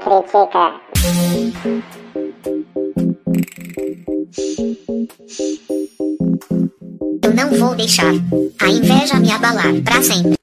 critica. Eu não vou deixar a inveja me abalar para sempre.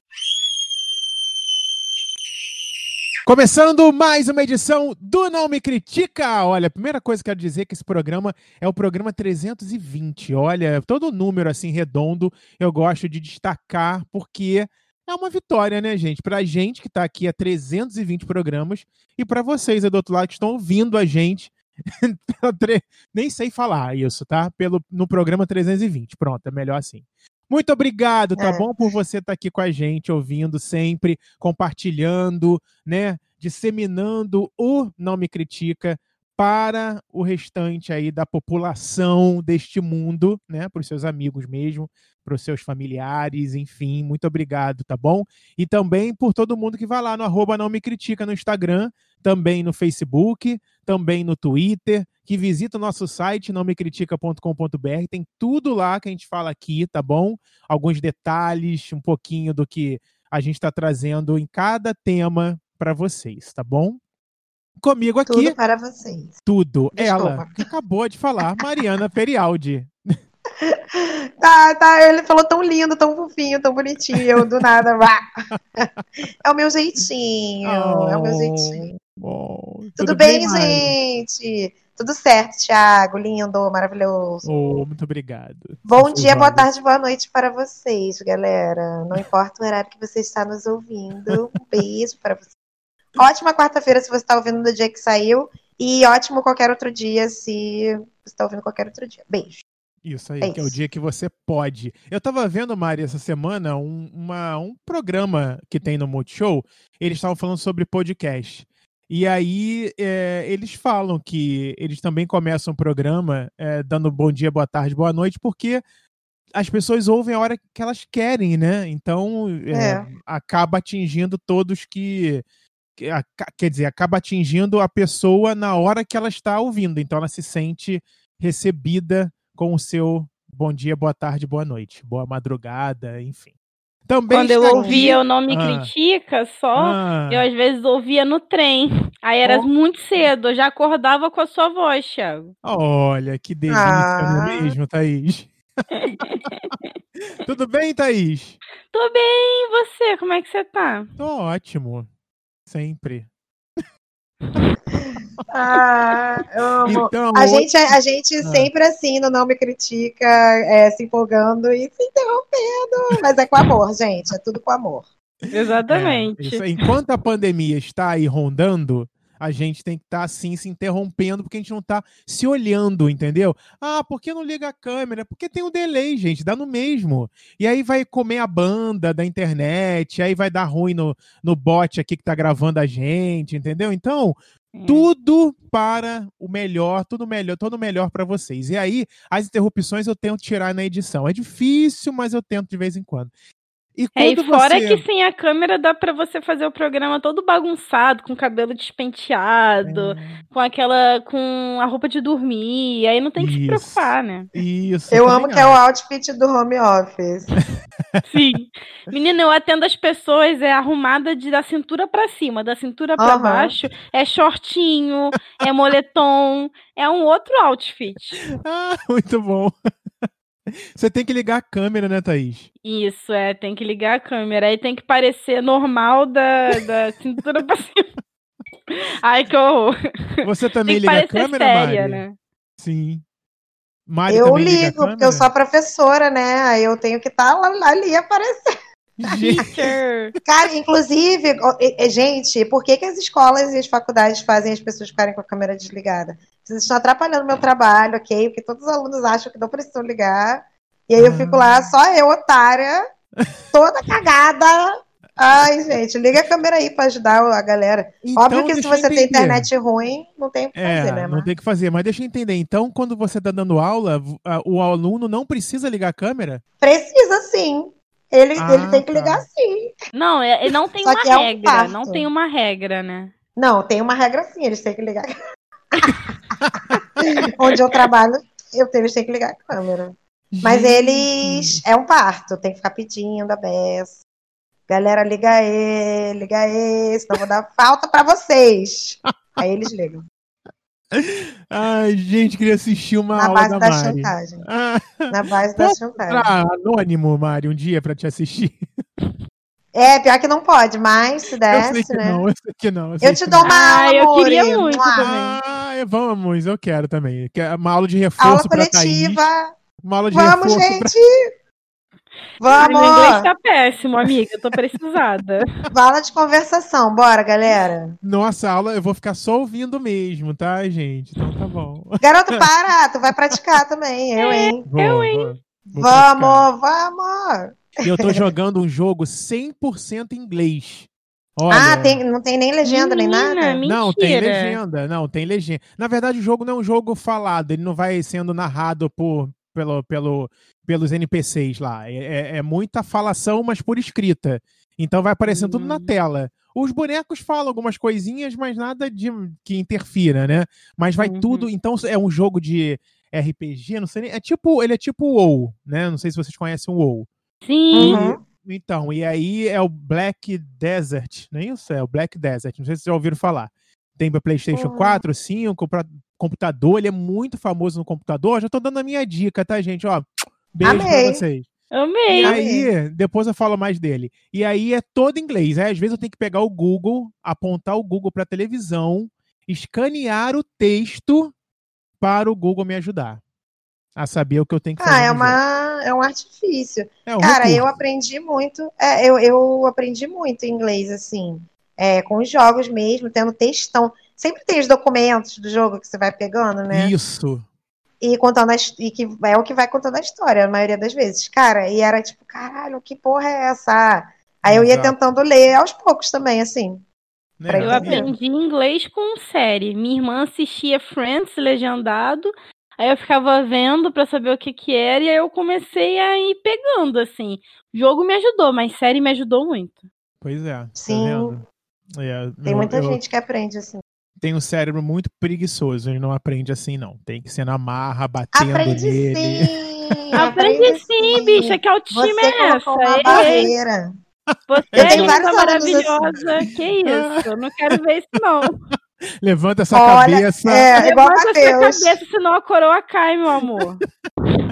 Começando mais uma edição do Não Me Critica. Olha, a primeira coisa que eu quero dizer é que esse programa é o programa 320. Olha, todo número assim redondo eu gosto de destacar porque é uma vitória, né, gente? Pra gente que tá aqui há 320 programas e para vocês aí do outro lado que estão ouvindo a gente. Nem sei falar isso, tá? Pelo, no programa 320. Pronto, é melhor assim. Muito obrigado, tá é. bom? Por você estar tá aqui com a gente, ouvindo sempre, compartilhando, né? Disseminando o Não Me Critica para o restante aí da população deste mundo, né? Para os seus amigos mesmo, para os seus familiares, enfim, muito obrigado, tá bom? E também por todo mundo que vai lá no arroba não me critica no Instagram, também no Facebook, também no Twitter, que visita o nosso site nãomecritica.com.br, tem tudo lá que a gente fala aqui, tá bom? Alguns detalhes, um pouquinho do que a gente está trazendo em cada tema para vocês, tá bom? Comigo aqui. Tudo para vocês. Tudo. Desculpa. Ela, que acabou de falar, Mariana Perialdi. Tá, tá, ele falou tão lindo, tão fofinho, tão bonitinho, eu do nada. é o meu jeitinho, oh, é o meu oh, jeitinho. Oh, tudo, tudo, bem, bem gente? Tudo certo, Thiago, lindo, maravilhoso. Oh, muito obrigado. Bom dia, boa tarde, boa noite para vocês, galera. Não importa o horário que você está nos ouvindo. Um beijo para vocês. Ótima quarta-feira se você está ouvindo no dia que saiu. E ótimo qualquer outro dia se você está ouvindo qualquer outro dia. Beijo. Isso aí, é que é o dia que você pode. Eu tava vendo, Mari, essa semana, um, uma, um programa que tem no Multishow. Eles estavam falando sobre podcast. E aí é, eles falam que eles também começam o programa é, dando bom dia, boa tarde, boa noite, porque as pessoas ouvem a hora que elas querem, né? Então é, acaba atingindo todos que. Quer dizer, acaba atingindo a pessoa na hora que ela está ouvindo. Então ela se sente recebida com o seu bom dia, boa tarde, boa noite, boa madrugada, enfim. Também Quando eu ouvia o Não Me ah. Critica só, ah. eu às vezes ouvia no trem. Aí era oh. muito cedo, eu já acordava com a sua voz, Thiago. Olha, que delícia, ah. é mesmo, Thaís? Tudo bem, Thaís? Tô bem, e você? Como é que você tá? Tô ótimo. Sempre. Ah, amo. Então, a, gente, a gente ah. sempre assim, no Não Me Critica, é, se empolgando e se interrompendo. Mas é com amor, gente. É tudo com amor. Exatamente. É, enquanto a pandemia está aí rondando, a gente tem que estar tá, assim se interrompendo porque a gente não está se olhando, entendeu? Ah, por que não liga a câmera? Porque tem um delay, gente, dá no mesmo. E aí vai comer a banda da internet, aí vai dar ruim no, no bot aqui que tá gravando a gente, entendeu? Então, é. tudo para o melhor, tudo melhor, tudo melhor para vocês. E aí, as interrupções eu tento tirar na edição. É difícil, mas eu tento de vez em quando. E, é, e fora você... que sem a câmera dá para você fazer o programa todo bagunçado, com o cabelo despenteado, é. com aquela. com a roupa de dormir. Aí não tem que Isso. se preocupar, né? Isso. Eu amo que é o outfit do home office. Sim. Menina, eu atendo as pessoas, é arrumada de, da cintura para cima, da cintura para uhum. baixo, é shortinho, é moletom, é um outro outfit. Ah, muito bom. Você tem que ligar a câmera, né, Thaís? Isso, é, tem que ligar a câmera. Aí tem que parecer normal da, da cintura pra cima. Ai, que horror. Você também liga a câmera, séria, Mari? Né? Sim. Mari eu ligo, porque eu sou professora, né? Aí eu tenho que estar tá ali aparecendo. Cara, inclusive, gente, por que, que as escolas e as faculdades fazem as pessoas ficarem com a câmera desligada? Vocês estão atrapalhando meu trabalho, ok? Porque todos os alunos acham que não precisam ligar. E aí eu fico lá, ah. só eu, otária, toda cagada. Ai, gente, liga a câmera aí para ajudar a galera. Então, Óbvio que se você tem internet ruim, não tem o que é, fazer, né? Não tem o que fazer, mas deixa eu entender. Então, quando você está dando aula, o aluno não precisa ligar a câmera? Precisa sim. Ele, ah, ele tem que ligar tá. sim. Não, é, não tem Só uma regra. É um não tem uma regra, né? Não, tem uma regra sim, eles têm que ligar. Onde eu trabalho, eu tenho, eles têm que ligar a câmera. Mas eles. É um parto, tem que ficar pedindo a beça. Galera, liga aí, liga aí, senão vou dar falta para vocês. Aí eles ligam. Ai, gente, queria assistir uma Na aula base da, da Mari. chantagem. Ah, Na base da chantagem. pra anônimo, Mari, um dia pra te assistir. É, pior que não pode, mas se eu sei desse, que né? não, eu sei que não. Eu, sei Eu te que dou não. uma Ah, aula, eu queria muito também. Ah, vamos, eu quero também. Que é Uma aula de Aula reforço pra Thaís. coletiva. Uma aula de Vamos, reforço gente! Ai, Meu inglês Vamos! tá péssimo, amiga. Eu tô precisada. Aula de conversação, bora, galera. Nossa, aula eu vou ficar só ouvindo mesmo, tá, gente? Então tá bom. Garoto, para! Tu vai praticar também, eu, hein? Vou, Eu, hein? vou. Vamos, vamos! Eu tô jogando um jogo 100% inglês. Olha, Ah, tem, não tem nem legenda, nem Menina, nada? mentira. Não, tem legenda. Não, tem legenda. Na verdade, o jogo não é um jogo falado. Ele não vai sendo narrado por, pelo, pelo, pelos NPCs lá. É, é- é muita falação, mas por escrita. Então vai aparecendo tudo na Hum. tela. Os bonecos falam algumas coisinhas, mas nada de que interfira, né? Mas vai Uhum. tudo. Então é um jogo de RPG, não sei nem. É tipo, ele é tipo o WoW, né? Não sei se vocês conhecem o WoW. Sim. Uhum. Então, e aí é o Black Desert, não é isso? É o Black Desert, não sei se vocês já ouviram falar. Tem para PlayStation Uhum. 4, 5, para computador, ele é muito famoso no computador. Já tô dando a minha dica, tá, gente? Ó, beijo Amei. pra vocês. Amei. E aí, depois eu falo mais dele. E aí é todo inglês. Aí, às vezes eu tenho que pegar o Google, apontar o Google para televisão, escanear o texto para o Google me ajudar a saber o que eu tenho que fazer. Ah, é, uma, é um artifício. É um Cara, eu recurso. aprendi muito. é, eu, eu aprendi muito inglês, assim. é, com os jogos mesmo, tendo textão. Sempre tem os documentos do jogo que você vai pegando, né? Isso. E contando a, his- e que é o que vai contando a história, a maioria das vezes. Cara, e era tipo, caralho, que porra é essa? Aí eu ia Exato. tentando ler aos poucos também, assim. Né? Eu aprendi inglês com série. Minha irmã assistia Friends legendado. Aí eu ficava vendo pra saber o que que era e aí eu comecei a ir pegando assim. O jogo me ajudou, mas série me ajudou muito. Pois é. tá Sim. vendo? É, Tem eu- muita eu gente que aprende assim. Tenho um cérebro muito preguiçoso, ele não aprende assim, não. Tem que ser na marra, batendo Aprende nele. sim! Aprende sim, bicha, que autoestima Você é essa? uma Ei, barreira. Você é linda, assim. maravilhosa. Que isso? Eu não quero ver isso, não. Levanta essa Olha, cabeça. É, igual Levanta essa cabeça, senão a coroa cai, meu amor.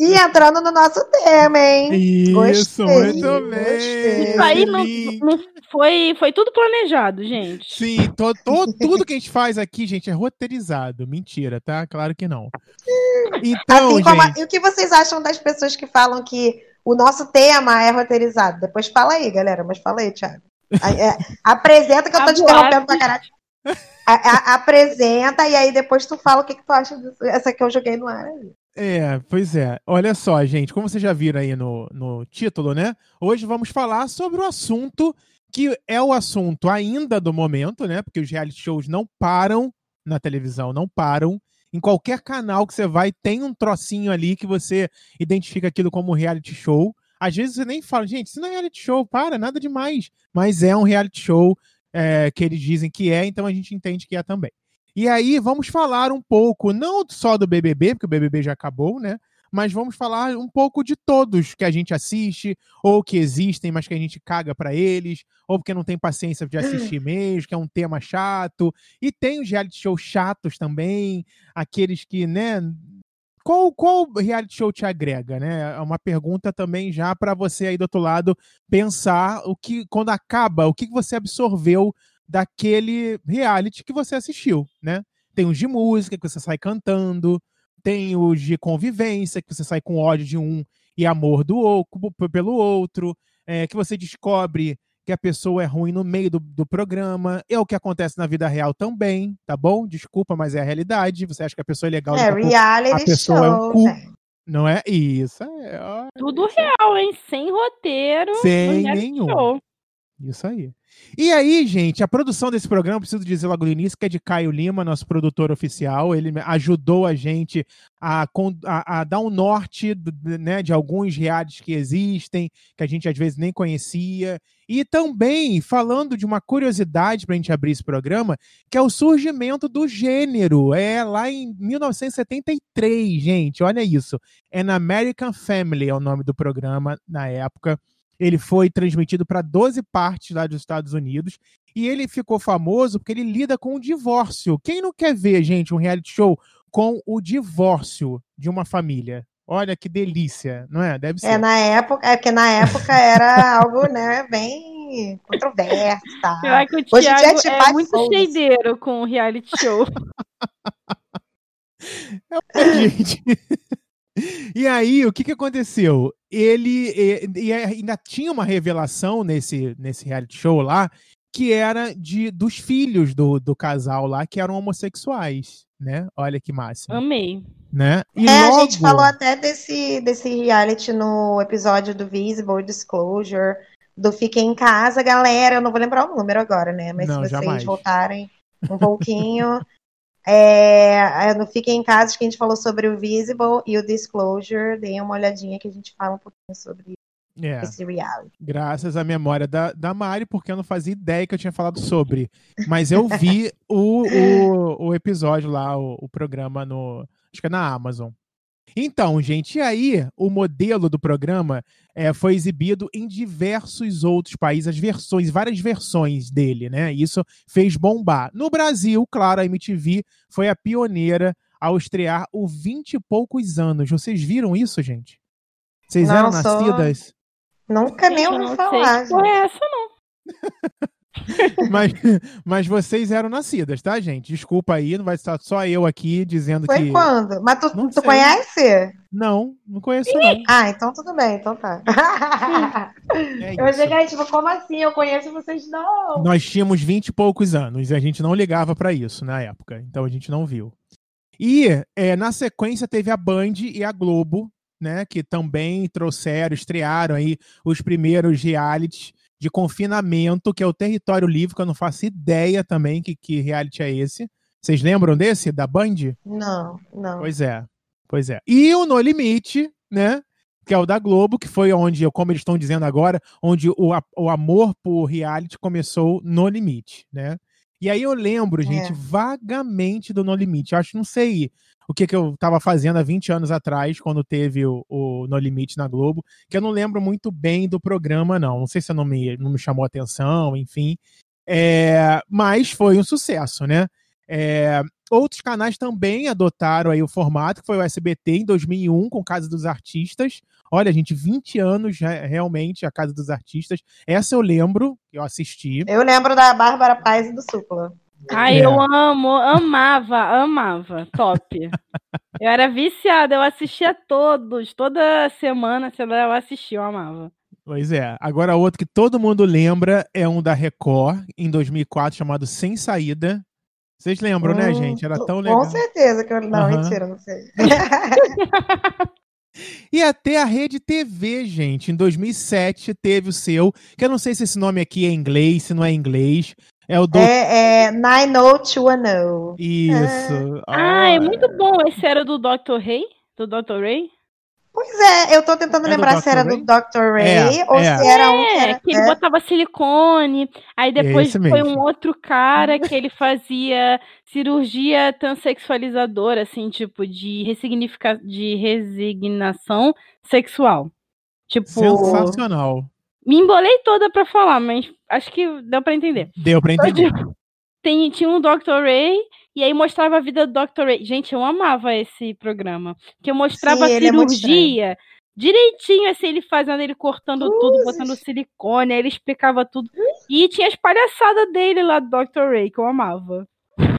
E entrando no nosso tema, hein? Isso, Gostei, muito bem. gostei. Isso aí não, não foi, foi tudo planejado, gente. Sim, to- to- tudo que a gente faz aqui, gente, é roteirizado. Mentira, tá? Claro que não. Então, Assim como a- gente. E o que vocês acham das pessoas que falam que o nosso tema é roteirizado? Depois fala aí, galera. Mas fala aí, Thiago. Aí, é, apresenta que eu tô te Agora- interrompendo pra caralho. A- a- apresenta e aí depois tu fala o que, que tu acha disso. Essa que eu joguei no ar. É, pois é. Olha só, gente, como vocês já viram aí no, no título, né? Hoje vamos falar sobre o assunto que é o assunto ainda do momento, né? Porque os reality shows não param na televisão, não param. Em qualquer canal que você vai, tem um trocinho ali que você identifica aquilo como reality show. Às vezes você nem fala, gente, isso não é reality show, para, nada demais. Mas é um reality show é, que eles dizem que é, então a gente entende que é também. E aí vamos falar um pouco, não só do BBB, porque o BBB já acabou, né? Mas vamos falar um pouco de todos que a gente assiste, ou que existem, mas que a gente caga pra eles, ou porque não tem paciência de assistir mesmo, que é um tema chato. E tem os reality shows chatos também, aqueles que, né? Qual, qual reality show te agrega, né? É uma pergunta também já para você aí do outro lado pensar o que quando acaba, o que você absorveu daquele reality que você assistiu, né? Tem os de música que você sai cantando, tem os de convivência que você sai com ódio de um e amor do outro, pelo outro, é, que você descobre que a pessoa é ruim no meio do, do programa. É o que acontece na vida real também, tá bom? Desculpa, mas é a realidade. Você acha que a pessoa é legal, É, pouco reality a pessoa é um show. cu. né? não é? Isso, é. Tudo real, hein? Sem roteiro. Sem nenhum. show. Isso aí. E aí, gente, a produção desse programa, preciso dizer logo no início, que é de Caio Lima, nosso produtor oficial. Ele ajudou a gente a, a- a dar um norte né, de alguns realities que existem, que a gente às vezes nem conhecia. E também falando de uma curiosidade para a gente abrir esse programa, que é o surgimento do gênero. É lá em 1973, gente, olha isso. An American Family é o nome do programa na época. Ele foi transmitido para 12 partes lá dos Estados Unidos e ele ficou famoso porque ele lida com o divórcio. Quem não quer ver, gente, um reality show com o divórcio de uma família? Olha que delícia, não é? Deve é, ser. É, na época, é porque na época era algo, né, bem controverso, tá? Eu que o Hoje Thiago é, tipo, é muito cheideiro com o reality show. é, gente. E aí, o que, que aconteceu? Ele e, e, ainda tinha uma revelação nesse, nesse reality show lá, que era de dos filhos do, do casal lá, que eram homossexuais, né? Olha que máximo. Amei. Né? E é, logo... a gente falou até desse, desse reality no episódio do Visible Disclosure, do Fiquem em Casa, galera. Eu não vou lembrar o número agora, né? Mas não, se vocês jamais. voltarem um pouquinho. É, é, no Fiquem em Casa, que a gente falou sobre o Visible e o Disclosure. Deem uma olhadinha que a gente fala um pouquinho sobre é, esse reality. Graças à memória da, da Mari, porque eu não fazia ideia que eu tinha falado sobre. Mas eu vi o, o, o episódio lá, o, o programa no. Acho que é na Amazon. Então, gente, e aí o modelo do programa é, foi exibido em diversos outros países, as versões, várias versões dele, né? Isso fez bombar. No Brasil, claro, a MTV foi a pioneira ao estrear o 20 e poucos anos. Vocês viram isso, gente? Vocês não, eram sou... nascidas? Nunca nem ouvi falar. Não é essa, não. mas, mas vocês eram nascidas, tá, gente? Desculpa aí, não vai estar só eu aqui dizendo Foi que. Foi quando? Mas tu, tu conhece? Não, não conheço, não. Ah, então tudo bem, então tá. É eu cheguei tipo, como assim? Eu conheço vocês não. Nós tínhamos vinte e poucos anos e a gente não ligava para isso na época, então a gente não viu. E é, na sequência teve a Band e a Globo, né, que também trouxeram, estrearam aí os primeiros realities de confinamento, que é o Território Livre, que eu não faço ideia também que, que reality é esse. Vocês lembram desse, da Band? Não, não. Pois é, pois é. E o No Limite, né? Que é o da Globo, que foi onde, como eles estão dizendo agora, onde o, o amor por reality começou no limite, né? E aí eu lembro, gente, é. vagamente do No Limite. Eu acho, não sei, o que, que eu estava fazendo há 20 anos atrás, quando teve o, o, No Limite na Globo, que eu não lembro muito bem do programa, não. Não sei se não me, não me chamou atenção, enfim. É, mas foi um sucesso, né? É, outros canais também adotaram aí o formato, que foi o SBT em 2001, com Casa dos Artistas. Olha, gente, 20 anos realmente a Casa dos Artistas. Essa eu lembro, eu assisti. Eu lembro da Bárbara Paz e do Supla. Ai, é. eu amo, amava, amava. Top. eu era viciada, eu assistia todos, toda semana, eu assistia, eu amava. Pois é. Agora, outro que todo mundo lembra é um da Record, em 2004, chamado Sem Saída. Vocês lembram, né, hum, né, gente? Era tão legal. Com certeza que eu. Não, uhum. mentira, não sei. e até a Rede TV, gente, em 2007 teve o seu, que eu não sei se esse nome aqui é inglês, se não é inglês, é o do... É, é 90210. Isso. Ah, ah, é muito bom. Esse era do Dr. Ray? Do Dr. Ray? Pois é, eu tô tentando é lembrar se era Ray? do Dr. Ray é, ou é. se era um. Que, era, que ele é. botava silicone, aí depois foi um outro cara que ele fazia cirurgia transexualizadora, assim, tipo, de, ressignifica... de resignação sexual. Tipo. Sensacional. Me embolei toda pra falar, mas acho que deu pra entender. Deu pra entender. Tem, tinha um Dr. Ray, e aí mostrava a vida do Dr. Ray. Gente, eu amava esse programa. Que eu mostrava Sim, a é cirurgia é direitinho, assim, ele fazendo, ele cortando tudo, botando silicone, aí ele explicava tudo. E tinha as palhaçadas dele lá do Dr. Ray, que eu amava.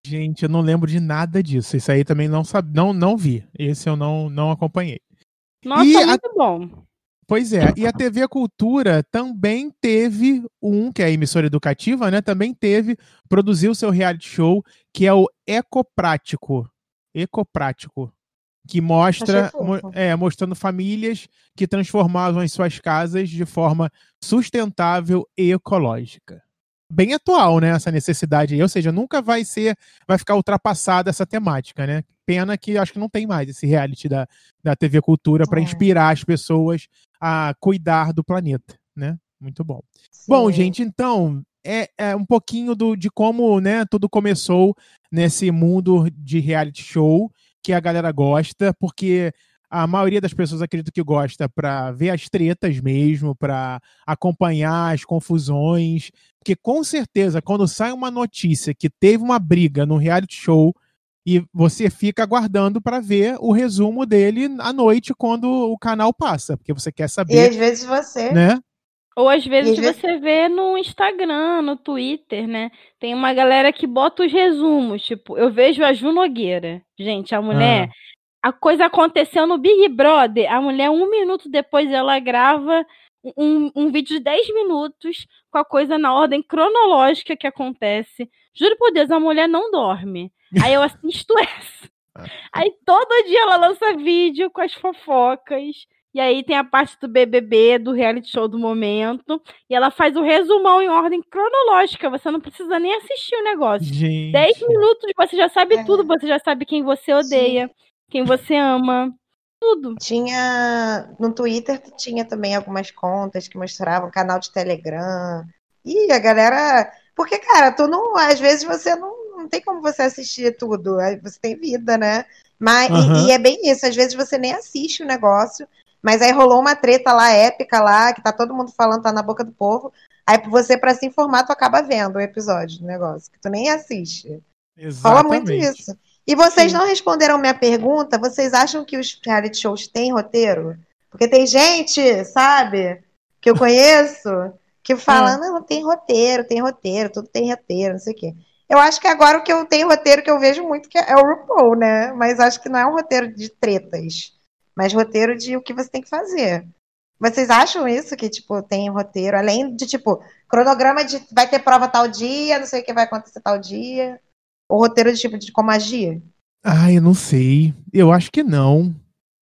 Gente, eu não lembro de nada disso. Isso aí também não, sabe, não, não vi. Esse eu não, não acompanhei. Nossa, e muito a... bom. Pois é, e a TV Cultura também teve um, que é a emissora educativa, né? Também teve, produziu o seu reality show, que é o Ecoprático. Ecoprático. Que mostra, é, mostrando famílias que transformavam as suas casas de forma sustentável e ecológica. Bem atual, né? Essa necessidade aí. Ou seja, nunca vai ser, vai ficar ultrapassada essa temática, né? Pena que acho que não tem mais esse reality da, da TV Cultura para é. inspirar as pessoas a cuidar do planeta, né? Muito bom. Sim. Bom, gente, então é, é, um pouquinho do, de como né, tudo começou nesse mundo de reality show que a galera gosta, porque a maioria das pessoas acredito que gosta para ver as tretas mesmo, para acompanhar as confusões, porque com certeza quando sai uma notícia que teve uma briga no reality show e você fica aguardando para ver o resumo dele à noite quando o canal passa, porque você quer saber. E às vezes você, né? Ou às vezes você vê no Instagram, no Twitter, né? Tem uma galera que bota os resumos. Tipo, eu vejo a Ju Nogueira. Gente, a mulher ah a coisa aconteceu no Big Brother. A mulher, um minuto depois, ela grava um, um vídeo de 10 minutos com a coisa na ordem cronológica que acontece. Juro por Deus, a mulher não dorme. Aí eu assisto essa. Aí todo dia ela lança vídeo com as fofocas. E aí tem a parte do BBB, do reality show do momento. E ela faz o resumão em ordem cronológica. Você não precisa nem assistir o negócio. Gente. 10 minutos, você já sabe é. tudo. Você já sabe quem você odeia. Sim quem você ama, tudo. Tinha no Twitter tinha também algumas contas que mostravam canal de Telegram. E a galera, porque cara, tu não, às vezes você não, não tem como você assistir tudo, você tem vida, né? Mas uhum. e, e é bem isso, às vezes você nem assiste o negócio, mas aí rolou uma treta lá épica lá, que tá todo mundo falando, tá na boca do povo. Aí você, para se informar, tu acaba vendo o episódio do negócio, que tu nem assiste. Exatamente. Fala muito isso. E vocês Sim. não responderam minha pergunta. Vocês acham que os reality shows têm roteiro? Porque tem gente, sabe, que eu conheço, que fala, não, tem roteiro, tem roteiro, tudo tem roteiro, não sei o quê. Eu acho que agora o que eu tenho roteiro que eu vejo muito que é o RuPaul, né? Mas acho que não é um roteiro de tretas, mas roteiro de o que você tem que fazer. Vocês acham isso que, tipo, tem roteiro, além de, tipo, cronograma de vai ter prova tal dia, não sei o que vai acontecer tal dia? O roteiro de tipo de como agir? Ah, eu não sei. Eu acho que não.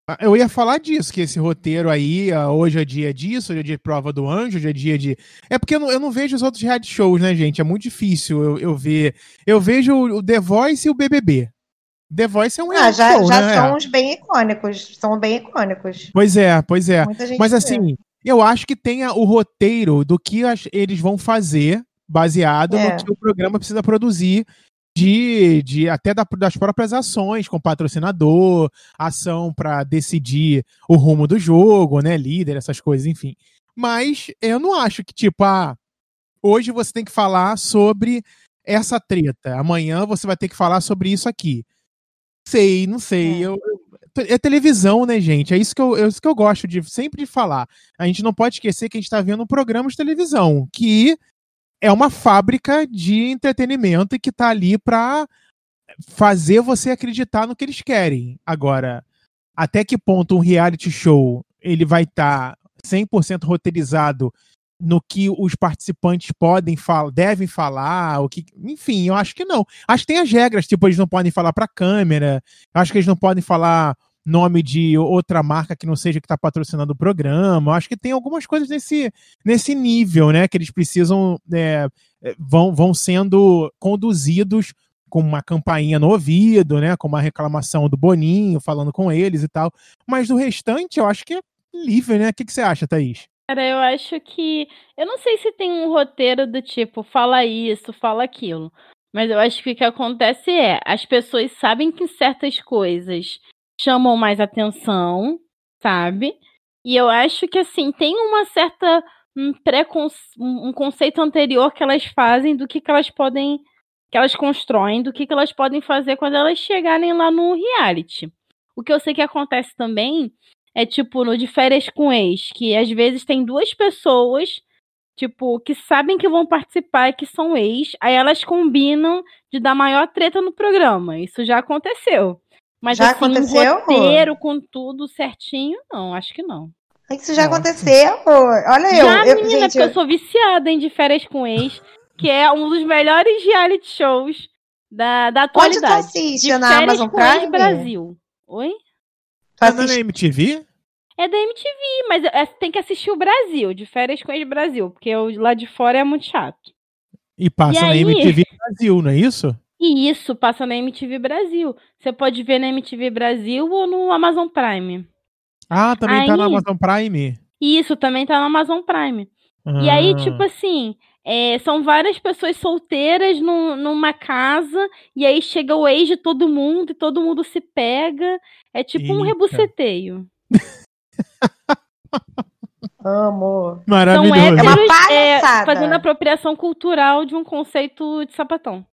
Ah, eu ia falar disso, que esse roteiro aí, ah, hoje é dia disso, hoje é dia de prova do anjo, hoje é dia de. É porque eu não, eu não vejo os outros reality shows, né, gente? É muito difícil eu, eu ver. Eu vejo o The Voice e o BBB. The Voice é um ah, já, show, já né? são os bem icônicos. São bem icônicos. Pois é, pois é. Mas assim, eu acho que tenha o roteiro do que eles vão fazer baseado é. no que o programa precisa produzir de, de até da, das próprias ações com patrocinador, ação para decidir o rumo do jogo, né, líder, essas coisas, enfim. Mas eu não acho que tipo, ah, hoje você tem que falar sobre essa treta, amanhã você vai ter que falar sobre isso aqui. Sei, não sei, é. eu, é televisão, né, gente? É isso que eu, é isso que eu gosto de sempre de falar. A gente não pode esquecer que a gente está vendo um programa de televisão que é uma fábrica de entretenimento que está ali para fazer você acreditar no que eles querem. Agora, até que ponto um reality show ele vai estar tá 100% roteirizado no que os participantes podem falar, devem falar, o que, enfim, eu acho que não. Acho que tem as regras, tipo, eles não podem falar para câmera, acho que eles não podem falar nome de outra marca que não seja que está patrocinando o programa. Acho que tem algumas coisas nesse, nesse nível, né? Que eles precisam é, é, vão, vão sendo conduzidos com uma campainha no ouvido, né? Com uma reclamação do Boninho falando com eles e tal. Mas do restante, eu acho que é livre, né? O que, que você acha, Thaís? Cara, eu acho que. Eu não sei se tem um roteiro do tipo, fala isso, fala aquilo. Mas eu acho que o que acontece é, as pessoas sabem que certas coisas chamam mais atenção, sabe? E eu acho que assim, tem uma certa um, preconce... um conceito anterior que elas fazem do que, que elas podem que elas constroem, do que, que elas podem fazer quando elas chegarem lá no reality. O que eu sei que acontece também é tipo no de férias com ex, que às vezes tem duas pessoas tipo que sabem que vão participar e que são ex, aí elas combinam de dar maior treta no programa. Isso já aconteceu. Mas já assim, aconteceu? Um roteiro com tudo certinho, não, acho que não. Isso já Nossa. aconteceu? Olha eu. Já, eu, menina, gente, porque eu... eu sou viciada em De Férias com Ex, que é um dos melhores reality shows da, da atualidade. Onde tu assiste? De na Amazon Prime? Brasil. Oi? Tu é da MTV? É da MTV, mas é, tem que assistir o Brasil, de férias com ex Brasil, porque o lá de fora é muito chato. E passa e na aí... MTV Brasil, não é isso? E isso passa na MTV Brasil. Você pode ver na MTV Brasil ou no Amazon Prime. Ah, também aí, tá no Amazon Prime? Isso, também tá no Amazon Prime. Ah. E aí, ah. tipo assim, É, são várias pessoas solteiras num, numa casa, e aí chega o ex de todo mundo, e todo mundo se pega. É tipo Eita. um rebuceteio. Amo. Maravilhoso. São héteros, é, é fazendo apropriação cultural de um conceito de sapatão.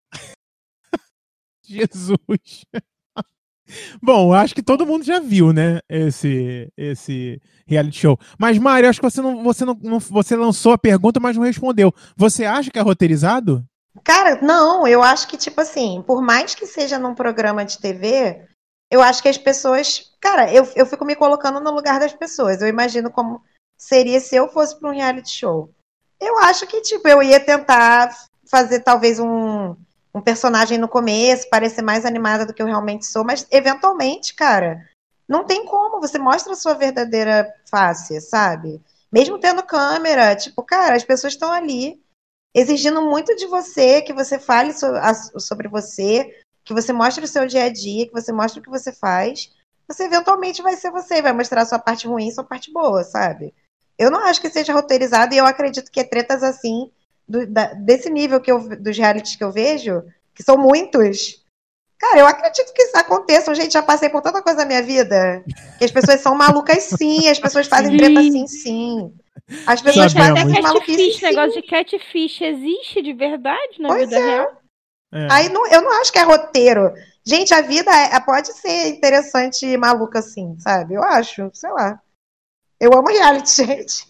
Jesus. Bom, acho que todo mundo já viu, né? Esse, esse reality show. Mas, Mário, acho que você não, você não, não, você lançou a pergunta, mas não respondeu. Você acha que é roteirizado? Cara, não. Eu acho que tipo assim, por mais que seja num programa de TV, eu acho que as pessoas, cara, eu, eu fico me colocando no lugar das pessoas. Eu imagino como seria se eu fosse para um reality show. Eu acho que tipo eu ia tentar fazer talvez um um personagem no começo, parecer mais animada do que eu realmente sou, mas eventualmente, cara, não tem como, você mostra a sua verdadeira face, sabe? Mesmo tendo câmera, tipo, cara, as pessoas estão ali exigindo muito de você, que você fale sobre você, que você mostre o seu dia a dia, que você mostre o que você faz. Você eventualmente vai ser você, vai mostrar a sua parte ruim sua parte boa, sabe? Eu não acho que seja roteirizado e eu acredito que é tretas assim do, da, desse nível que eu, dos realities que eu vejo, que são muitos. Cara, eu acredito que isso aconteça. Gente, já passei por tanta coisa na minha vida. Que as pessoas são malucas, sim. As pessoas fazem sim. treta assim, sim. As pessoas Sabemos. fazem maluquice, sim. negócio de catfish existe de verdade na pois vida é. real? É. Aí não, eu não acho que é roteiro. Gente, a vida é, pode ser interessante e maluca assim, sabe? Eu acho, sei lá. Eu amo reality, gente.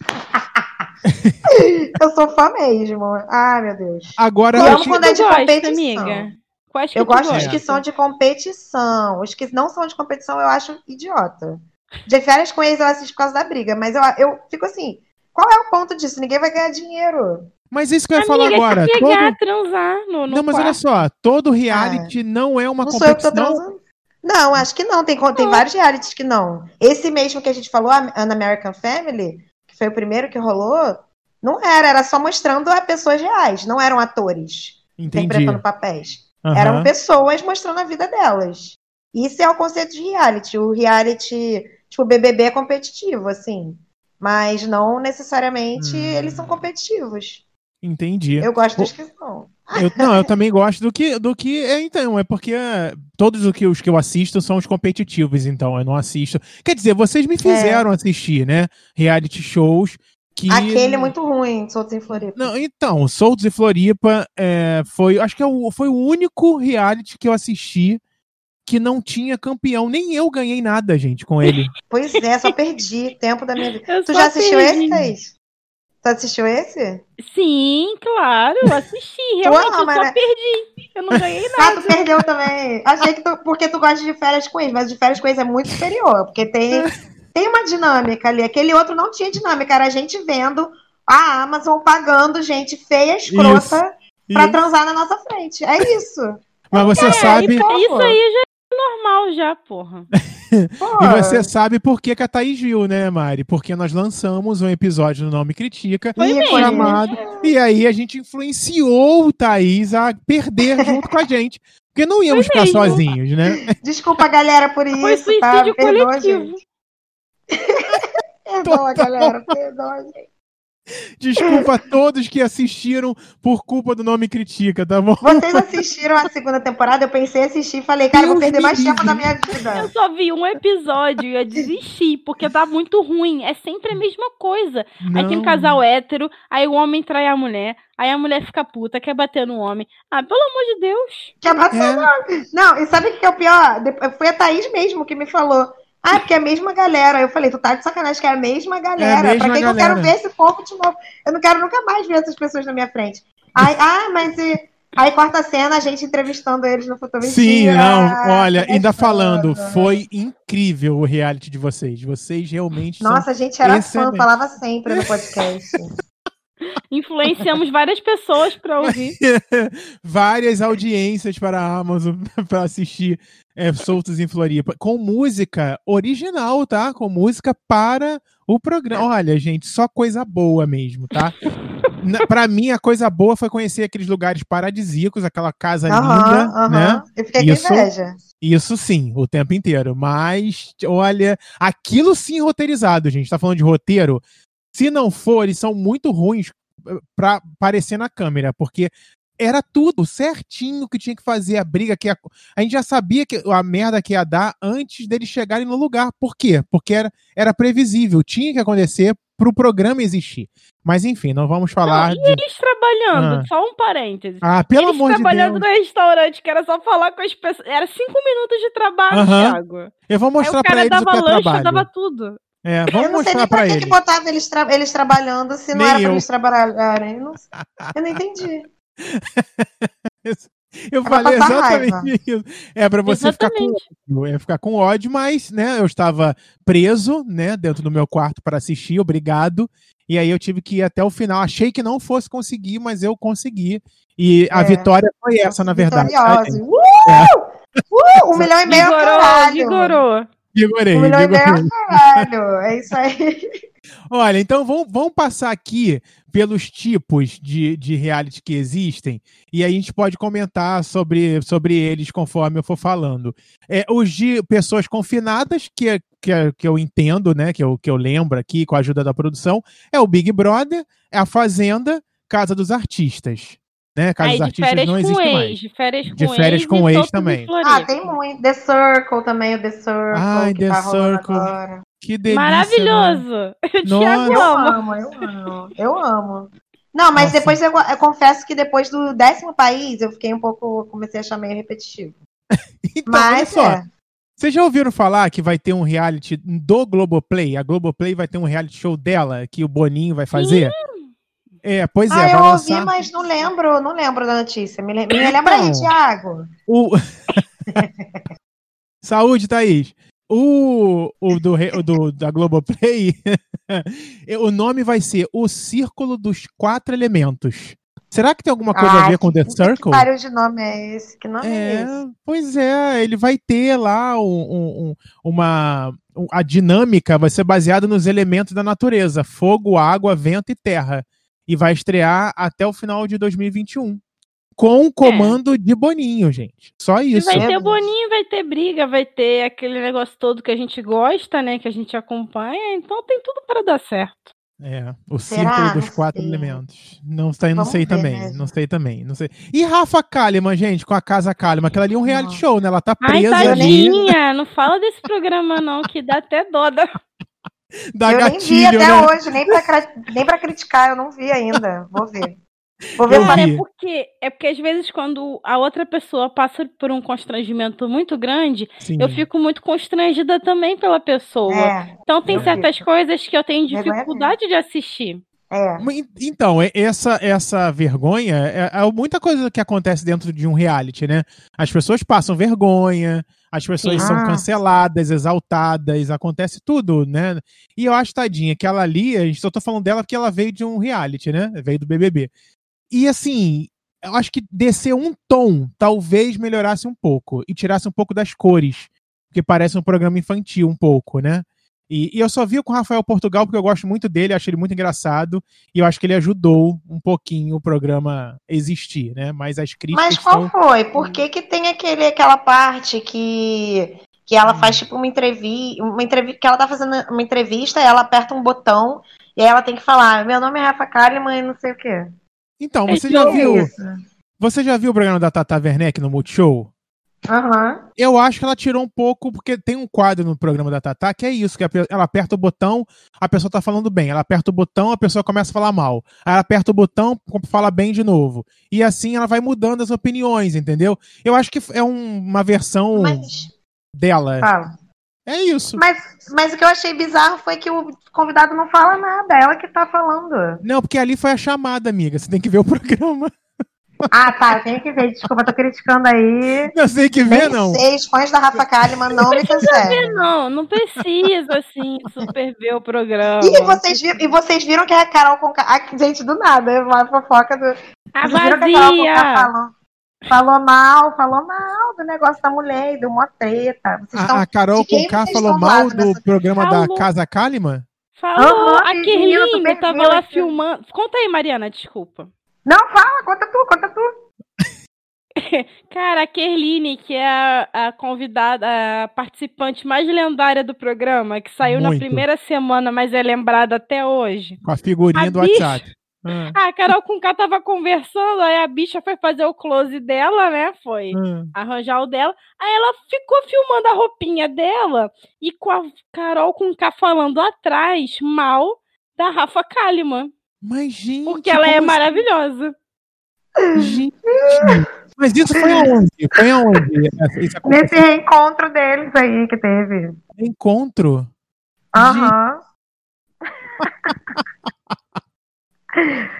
Eu sou fã mesmo. Ai, meu Deus. Agora, eu amo quando é de gosta, competição. Amiga? Quais eu gosto dos que são de competição. Os que não são de competição eu acho idiota. De férias com eles eu assisto por causa da briga, mas eu, eu fico assim, qual é o ponto disso? Ninguém vai ganhar dinheiro. Mas isso que eu ia falar agora. Pegar, todo... transar no, no Não, mas quarto. olha só, todo reality ah, não é uma não competição. Não, acho que não. Tem, tem vários realities que não. Esse mesmo que a gente falou, An American Family, que foi o primeiro que rolou, não era, era só mostrando a pessoas reais, não eram atores Entendi. interpretando papéis. Uhum. Eram pessoas mostrando a vida delas. Isso é o conceito de reality. O reality, tipo, o BBB é competitivo, assim. Mas não necessariamente hum. eles são competitivos. Entendi. Eu gosto dos que são. Eu, não, eu também gosto do que, do que é, então, é porque todos os que, os que eu assisto são os competitivos, então, eu não assisto. Quer dizer, vocês me fizeram é. assistir, né? Reality shows. Que... Aquele é muito ruim, Soltos em Floripa. Não, então, Soltos em Floripa é, foi, acho que é o, foi o único reality que eu assisti que não tinha campeão. Nem eu ganhei nada, gente, com ele. Pois é, só perdi tempo da minha vida. Eu tu já assistiu perdi. esse, Tu assistiu esse? Sim, claro, assisti. Realmente, ama, eu só né? perdi. Eu não ganhei nada. Ah, tu perdeu também. Achei que tu, porque tu gosta de férias com eles, mas de férias com eles é muito superior, porque tem, tem uma dinâmica ali. Aquele outro não tinha dinâmica, era a gente vendo a Amazon pagando gente feia, escrota, isso, pra isso. transar na nossa frente. É isso. Mas você é, sabe. Isso, isso aí já normal já, porra. e você sabe por que, que a Thaís viu, né, Mari? Porque nós lançamos um episódio no Nome Critica Foi chamado. E aí a gente influenciou o Thaís a perder junto com a gente. Porque não íamos Foi ficar mesmo. sozinhos, né? Desculpa, galera, por isso. Foi suicídio tá? coletivo. Perdoa, galera. Perdoa, gente. Desculpa a todos que assistiram por culpa do nome Critica, tá bom? Vocês assistiram a segunda temporada, eu pensei em assistir e falei, cara, Deus vou perder mais tempo da minha vida. Eu só vi um episódio e eu desisti, porque tá muito ruim. É sempre a mesma coisa. Não. Aí tem um casal hétero, aí o homem trai a mulher, aí a mulher fica puta, quer bater no homem. Ah, pelo amor de Deus. Quer bater é. no homem. Não, e sabe o que é o pior? Foi a Thaís mesmo que me falou. Ah, porque é a mesma galera. Eu falei, tu tá de sacanagem que é a mesma galera. É a mesma pra que, eu quero ver esse povo de novo? Eu não quero nunca mais ver essas pessoas na minha frente. Aí, ah, mas e... Aí corta a cena, a gente entrevistando eles no Fotomentira. Sim, não, olha, ainda falando, foi incrível o reality de vocês. Vocês realmente Nossa, a gente era excelente. fã, falava sempre no podcast. Influenciamos várias pessoas para ouvir. várias audiências para a Amazon para assistir é, Soltos em Floripa. Com música original, tá? Com música para o programa. Olha, gente, só coisa boa mesmo, tá? para mim, a coisa boa foi conhecer aqueles lugares paradisíacos, aquela casa uhum, linda, uhum. né? Eu fiquei isso, com inveja. Isso sim, o tempo inteiro. Mas, olha, aquilo sim roteirizado, gente. Tá falando de roteiro. Se não for, eles são muito ruins para aparecer na câmera, porque era tudo certinho que tinha que fazer a briga que a, a gente já sabia que a merda que ia dar antes deles chegarem no lugar. Por quê? Porque era, era previsível, tinha que acontecer para o programa existir. Mas enfim, não vamos falar. Não, e de... eles trabalhando, ah. só um parênteses. Ah, pelo eles amor de Deus. trabalhando no restaurante, que era só falar com as pessoas. Era cinco minutos de trabalho, uh -huh. Thiago. Eu vou mostrar para eles o que é lanche, trabalho. dava tudo. É, vamos eu não sei nem pra, que, que botava eles, tra eles trabalhando se não nem era pra eles trabalharem. Eu não, eu não entendi. Eu falei exatamente raiva. isso. É para você ficar com ódio, é ficar com ódio, mas, né, eu estava preso, né, dentro do meu quarto para assistir, obrigado. E aí eu tive que ir até o final. Achei que não fosse conseguir, mas eu consegui. E a é. vitória foi essa, na verdade. Uh! É. Uh! Um milhão e meio vigorou, caralho. Vigorou. Vigorei, e meio caralho. É isso aí. Olha, então vamos, vamos passar aqui pelos tipos de, de reality que existem e aí a gente pode comentar sobre, sobre eles conforme eu for falando. É, os de pessoas confinadas, que, é, que, é, que eu entendo, né, que eu, que eu lembro aqui com a ajuda da produção, é o Big Brother, é a Fazenda, Casa dos Artistas. Né? Casa dos Artistas não existe ex, mais. De férias com de férias ex, com ex também. Ah, tem muito. The Circle também, o The Circle. Ai, The tá Circle. Que delícia. Maravilhoso. Né? Eu amo, eu amo. Eu amo. Não, mas Nossa. depois eu, eu, confesso que depois do décimo país eu fiquei um pouco. Comecei a achar meio repetitivo. então, mas olha só. É. Vocês já ouviram falar que vai ter um reality do Globoplay? A Globoplay vai ter um reality show dela que o Boninho vai fazer? Sim. É, pois é. Ah, eu lançar... ouvi, mas não lembro, não lembro da notícia. Me, me lembra aí, então, Thiago. O... Saúde, Thaís. O, o, do, o do, da Globoplay, o nome vai ser O Círculo dos Quatro Elementos. Será que tem alguma coisa ah, a ver com The Circle? Que de nome é esse? Que nome é, é esse? Pois é, ele vai ter lá um, um, uma. A dinâmica vai ser baseada nos elementos da natureza: fogo, água, vento e terra. E vai estrear até o final de 2021 com o comando é. de Boninho, gente. Só isso. Vai ter Boninho, vai ter briga, vai ter aquele negócio todo que a gente gosta, né? Que a gente acompanha. Então tem tudo para dar certo. É, o Será? círculo dos quatro elementos. Não sei, não sei ver, também, né? não sei também, não sei. E Rafa Kalimann, gente, com a Casa Kalimann, aquela ali é um reality não. show, né? Ela tá presa Ai, tadinha, ali. não fala desse programa não, que dá até dó da... da eu gatilho, nem vi até né? hoje, nem pra, nem pra criticar, eu não vi ainda. Vou ver. Vou ver Cara, é porque é porque às vezes quando a outra pessoa passa por um constrangimento muito grande, Sim. eu fico muito constrangida também pela pessoa. É, então tem certas vi. coisas que eu tenho dificuldade de assistir. É. Então, essa essa vergonha é, é, muita coisa que acontece dentro de um reality, né? As pessoas passam vergonha, as pessoas Sim. são ah. canceladas, exaltadas, acontece tudo, né? E eu acho, tadinha, que ela ali, a gente só tô falando dela porque ela veio de um reality, né? Veio do BBB. E assim, eu acho que descer um tom talvez melhorasse um pouco e tirasse um pouco das cores, porque parece um programa infantil um pouco, né? E, e, eu só vi com o Rafael Portugal porque eu gosto muito dele, acho ele muito engraçado e eu acho que ele ajudou um pouquinho o programa existir, né? Mas as críticas. Mas qual são... foi? Por que, que tem aquele, aquela parte que que ela faz tipo uma entrevista, uma entrevista que ela tá fazendo uma entrevista, ela aperta um botão e aí ela tem que falar: "Meu nome é Rafa Kalimann e não sei o quê". Então, você é já viu. Isso. Você já viu o programa da Tata Werneck no Multishow? Uhum. Eu acho que ela tirou um pouco, porque tem um quadro no programa da Tata que é isso: que ela aperta o botão, a pessoa tá falando bem. Ela aperta o botão, a pessoa começa a falar mal. Aí ela aperta o botão, fala bem de novo. E assim ela vai mudando as opiniões, entendeu? Eu acho que é um, uma versão Mas... dela. Fala. É isso. Mas, mas o que eu achei bizarro foi que o convidado não fala nada, é ela que tá falando. Não, porque ali foi a chamada, amiga. Você tem que ver o programa. Ah, tá, eu tenho que ver. Desculpa, tô criticando aí. Não sei que ver, não. Seis fãs da Rafa Kalimann não me cancelem. Não, não precisa, assim, super ver o programa. E vocês, viram, e vocês viram que a Carol Conká... Ah, gente, do nada, uma fofoca do... A vocês vazia. que a Carol Conká falou? Falou mal, falou mal do negócio da mulher e deu uma treta. A, a, Carol Conká falou mal do programa falou. da Casa Kalimann? Falou, uhum, a Kerline tava lá filmando. Conta aí, Mariana, desculpa. Não, fala, conta tu, conta tu. Cara, a Kerline, que é a, a, convidada, a participante mais lendária do programa, que saiu Muito. na primeira semana, mas é lembrada até hoje. Com a figurinha a do bicha, WhatsApp. Hum. A Carol com K tava conversando, aí a bicha foi fazer o close dela, né? Foi hum. arranjar o dela. Aí ela ficou filmando a roupinha dela e com a Carol com K falando atrás mal da Rafa Kalimann. Mas, gente. Porque ela é assim? maravilhosa. Gente. Mas isso foi aonde? Foi aonde? Nesse reencontro deles aí que teve. Encontro? Aham.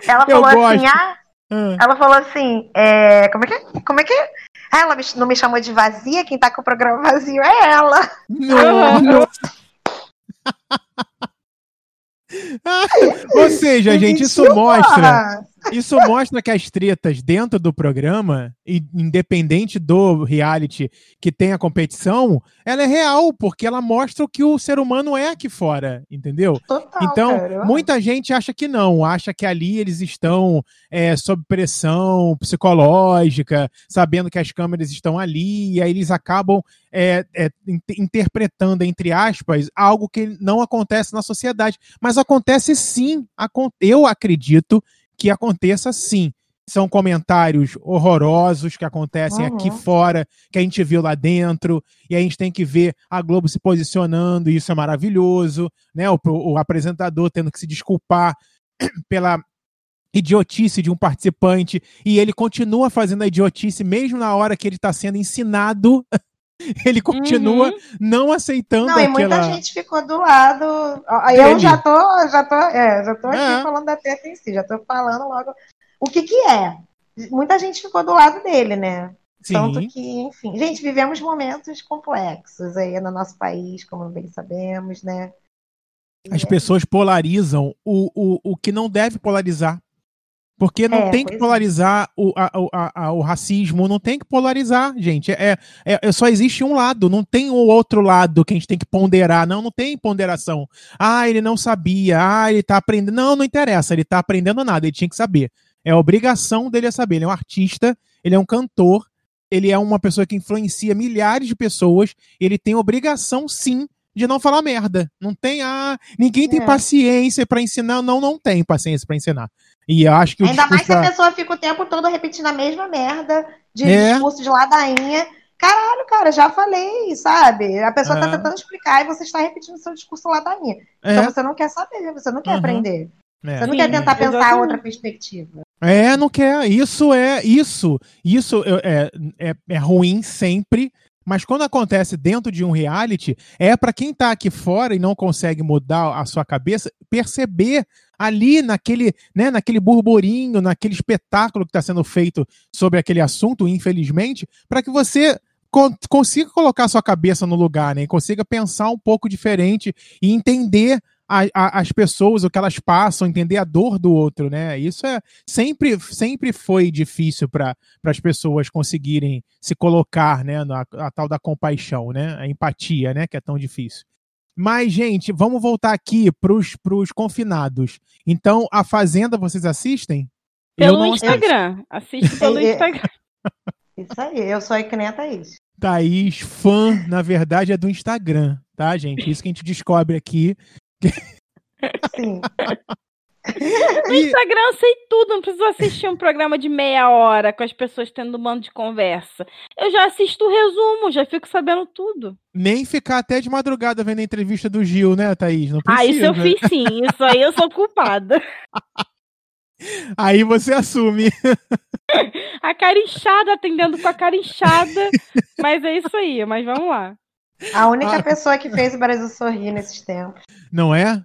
ela falou assim, ah, hum. ela falou assim, é, como é que é? Como é que é? Ah, ela não me chamou de vazia, quem tá com o programa vazio é ela. Não. Ou seja, gente, isso mostra isso mostra que as tretas dentro do programa, independente do reality que tem a competição, ela é real, porque ela mostra o que o ser humano é aqui fora, entendeu? Total, então, cara, muita gente acha que não, acha que ali eles estão é, sob pressão psicológica, sabendo que as câmeras estão ali, e aí eles acabam é, é, interpretando, entre aspas, algo que não acontece na sociedade. Mas acontece sim. Eu acredito que aconteça sim. São comentários horrorosos que acontecem uhum. aqui fora, que a gente viu lá dentro, e a gente tem que ver a Globo se posicionando, e isso é maravilhoso, né? O, o apresentador tendo que se desculpar pela idiotice de um participante, e ele continua fazendo a idiotice mesmo na hora que ele está sendo ensinado ele continua uhum. não aceitando não, aquela... e muita gente ficou do lado. Eu já tô, já tô, é, já tô aqui é. falando da teta em si, já tô falando logo o que que é. Muita gente ficou do lado dele, né? Sim. Tanto que, enfim, gente, vivemos momentos complexos aí no nosso país, como bem sabemos, né? As pessoas polarizam o, o, o que não deve polarizar. Porque não é, tem que é. polarizar o, a, a, o racismo, não tem que polarizar, gente. É, é, é, só existe um lado, não tem o outro lado que a gente tem que ponderar. Não, não tem ponderação. Ah, ele não sabia, ah, ele tá aprendendo. Não, não interessa, ele tá aprendendo nada, ele tinha que saber. É obrigação dele a saber. Ele é um artista, ele é um cantor, ele é uma pessoa que influencia milhares de pessoas, ele tem obrigação, sim, de não falar merda. Não tem, ah, ninguém tem é. paciência para ensinar. Não, não tem paciência para ensinar. E acho que Ainda mais que a pessoa fica o tempo todo repetindo a mesma merda de é. discurso de ladainha. Caralho, cara, já falei, sabe? A pessoa tá é. tá tentando explicar e você está repetindo seu discurso ladainha. É. Então você não quer saber, você não quer uhum. aprender. É. Você não Sim, quer tentar pensar exatamente. outra perspectiva. É, não quer. Isso é isso. Isso é, é, é ruim sempre. Mas quando acontece dentro de um reality, é para quem tá aqui fora e não consegue mudar a sua cabeça, perceber ali naquele, né, naquele burburinho, naquele espetáculo que está sendo feito sobre aquele assunto, infelizmente, para que você consiga colocar sua cabeça no lugar, né? Consiga pensar um pouco diferente e entender a, a, as pessoas, o que elas passam, entender a dor do outro, né? Isso é sempre, sempre foi difícil para as pessoas conseguirem se colocar, né? Na, a tal da compaixão, né? A empatia, né? Que é tão difícil. Mas, gente, vamos voltar aqui para os confinados. Então, a Fazenda vocês assistem? Pelo Instagram. Assiste pelo Instagram. Isso aí, eu sou a que nem a Thaís. Thaís, fã, na verdade, é do Instagram, tá, gente? Isso que a gente descobre aqui. Sim. No Instagram eu sei tudo, não preciso assistir um programa de meia hora com as pessoas tendo um bando de conversa. Eu já assisto o resumo, já fico sabendo tudo. Nem ficar até de madrugada vendo a entrevista do Gil, né, Thaís? Não precisa. Ah, isso eu fiz sim, isso aí eu sou culpada. Aí você assume. A carinchada atendendo com a carinchada. Mas é isso aí, mas vamos lá. A única ah. pessoa que fez o Brasil sorrir nesses tempos. Não é?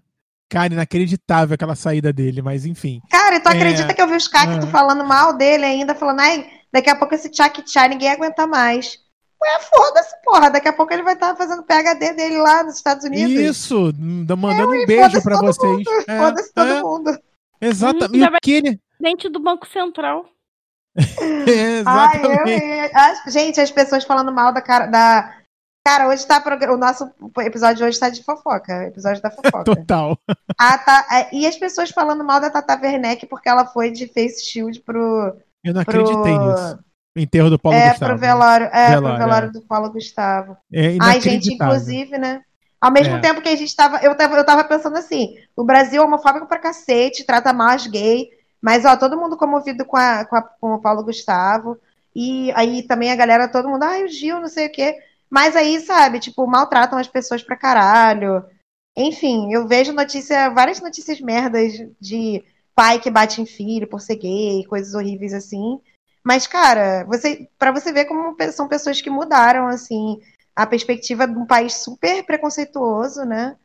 Cara, inacreditável aquela saída dele, mas enfim. Cara, e tu é... acredita que eu vi os cactos ah. falando mal dele ainda, falando, ai, daqui a pouco esse tchak tchá ninguém aguenta mais. Ué, foda-se, porra. Daqui a pouco ele vai estar tá fazendo PHD dele lá nos Estados Unidos. Isso, mandando é, um beijo pra vocês. É, foda-se todo é. mundo. Exatamente. Hum, que Dentro do Banco Central. exatamente. Ai, eu, gente, as pessoas falando mal da cara da Cara, hoje tá. O nosso episódio de hoje tá de fofoca. Episódio da fofoca. Total. Ah, tá. E as pessoas falando mal da Tata Werneck porque ela foi de face shield pro. Eu não acreditei pro... nisso. O enterro do Paulo é, Gustavo. Pro velório, é, velório, pro velório é. do Paulo Gustavo. É Ai, gente, inclusive, né? Ao mesmo é. tempo que a gente tava eu, tava. eu tava pensando assim: o Brasil é homofóbico pra cacete, trata mal as gay. Mas, ó, todo mundo comovido com, a, com, a, com o Paulo Gustavo. E aí também a galera, todo mundo, ai, o Gil, não sei o quê. Mas aí, sabe, tipo, maltratam as pessoas pra caralho. Enfim, eu vejo notícia, várias notícias merdas de pai que bate em filho por ser gay, coisas horríveis assim. Mas, cara, você, para você ver como são pessoas que mudaram, assim, a perspectiva de um país super preconceituoso, né?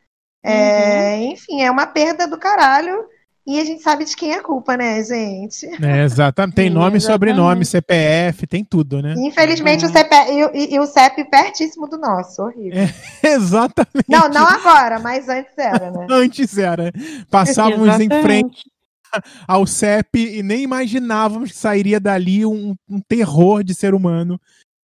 É, uhum. Enfim, é uma perda do caralho. E a gente sabe de quem é a culpa, né, gente? É, exatamente. Tem nome, exatamente. sobrenome, CPF, tem tudo, né? Infelizmente, uhum. o, CPF, e, e, o CEP pertíssimo do nosso, horrível. É, exatamente. Não, não agora, mas antes era, né? antes era. Passávamos em frente ao CEP e nem imaginávamos que sairia dali um, um terror de ser humano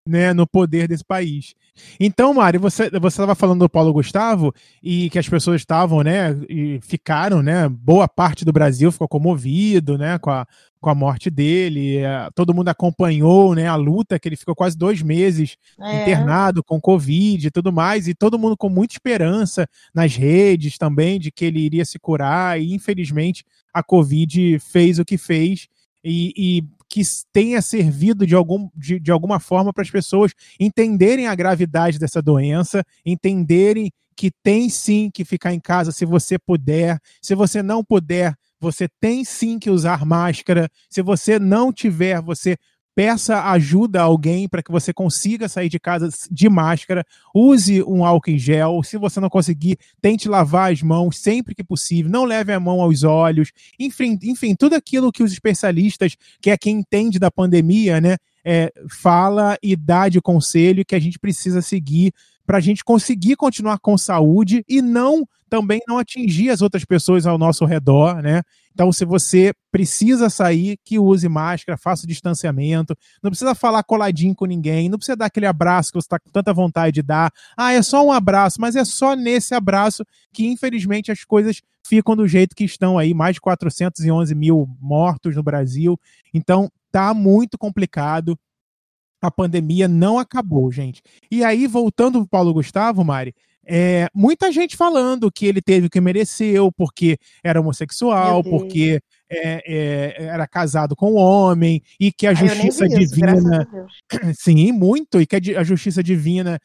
né, no poder desse país. Então, Mari, você você estava falando do Paulo Gustavo e que as pessoas estavam, né, e ficaram, né, boa parte do Brasil ficou comovido, né, com a, com a morte dele. É, todo mundo acompanhou, né, a luta que ele ficou quase dois meses é. internado com Covid e tudo mais, e todo mundo com muita esperança nas redes também de que ele iria se curar. E infelizmente a Covid fez o que fez e, e que tenha servido de, algum, de, de alguma forma para as pessoas entenderem a gravidade dessa doença, entenderem que tem sim que ficar em casa se você puder. Se você não puder, você tem sim que usar máscara. Se você não tiver, você peça ajuda a alguém para que você consiga sair de casa de máscara, use um álcool em gel, se você não conseguir, tente lavar as mãos sempre que possível, não leve a mão aos olhos, enfim, enfim, tudo aquilo que os especialistas, que é quem entende da pandemia, né, é, fala e dá de conselho que a gente precisa seguir para a gente conseguir continuar com saúde e não também não atingir as outras pessoas ao nosso redor, né? Então, se você precisa sair, que use máscara, faça o distanciamento, não precisa falar coladinho com ninguém, não precisa dar aquele abraço que você está com tanta vontade de dar. Ah, é só um abraço, mas é só nesse abraço que, infelizmente, as coisas ficam do jeito que estão aí, mais de 411 mil mortos no Brasil. Então, tá muito complicado a pandemia não acabou, gente. E aí, voltando para Paulo Gustavo, Mari, é, muita gente falando que ele teve o que mereceu porque era homossexual, porque é, é, era casado com um homem e que a ah, justiça divina. Sim, muito, e que a, a justiça divina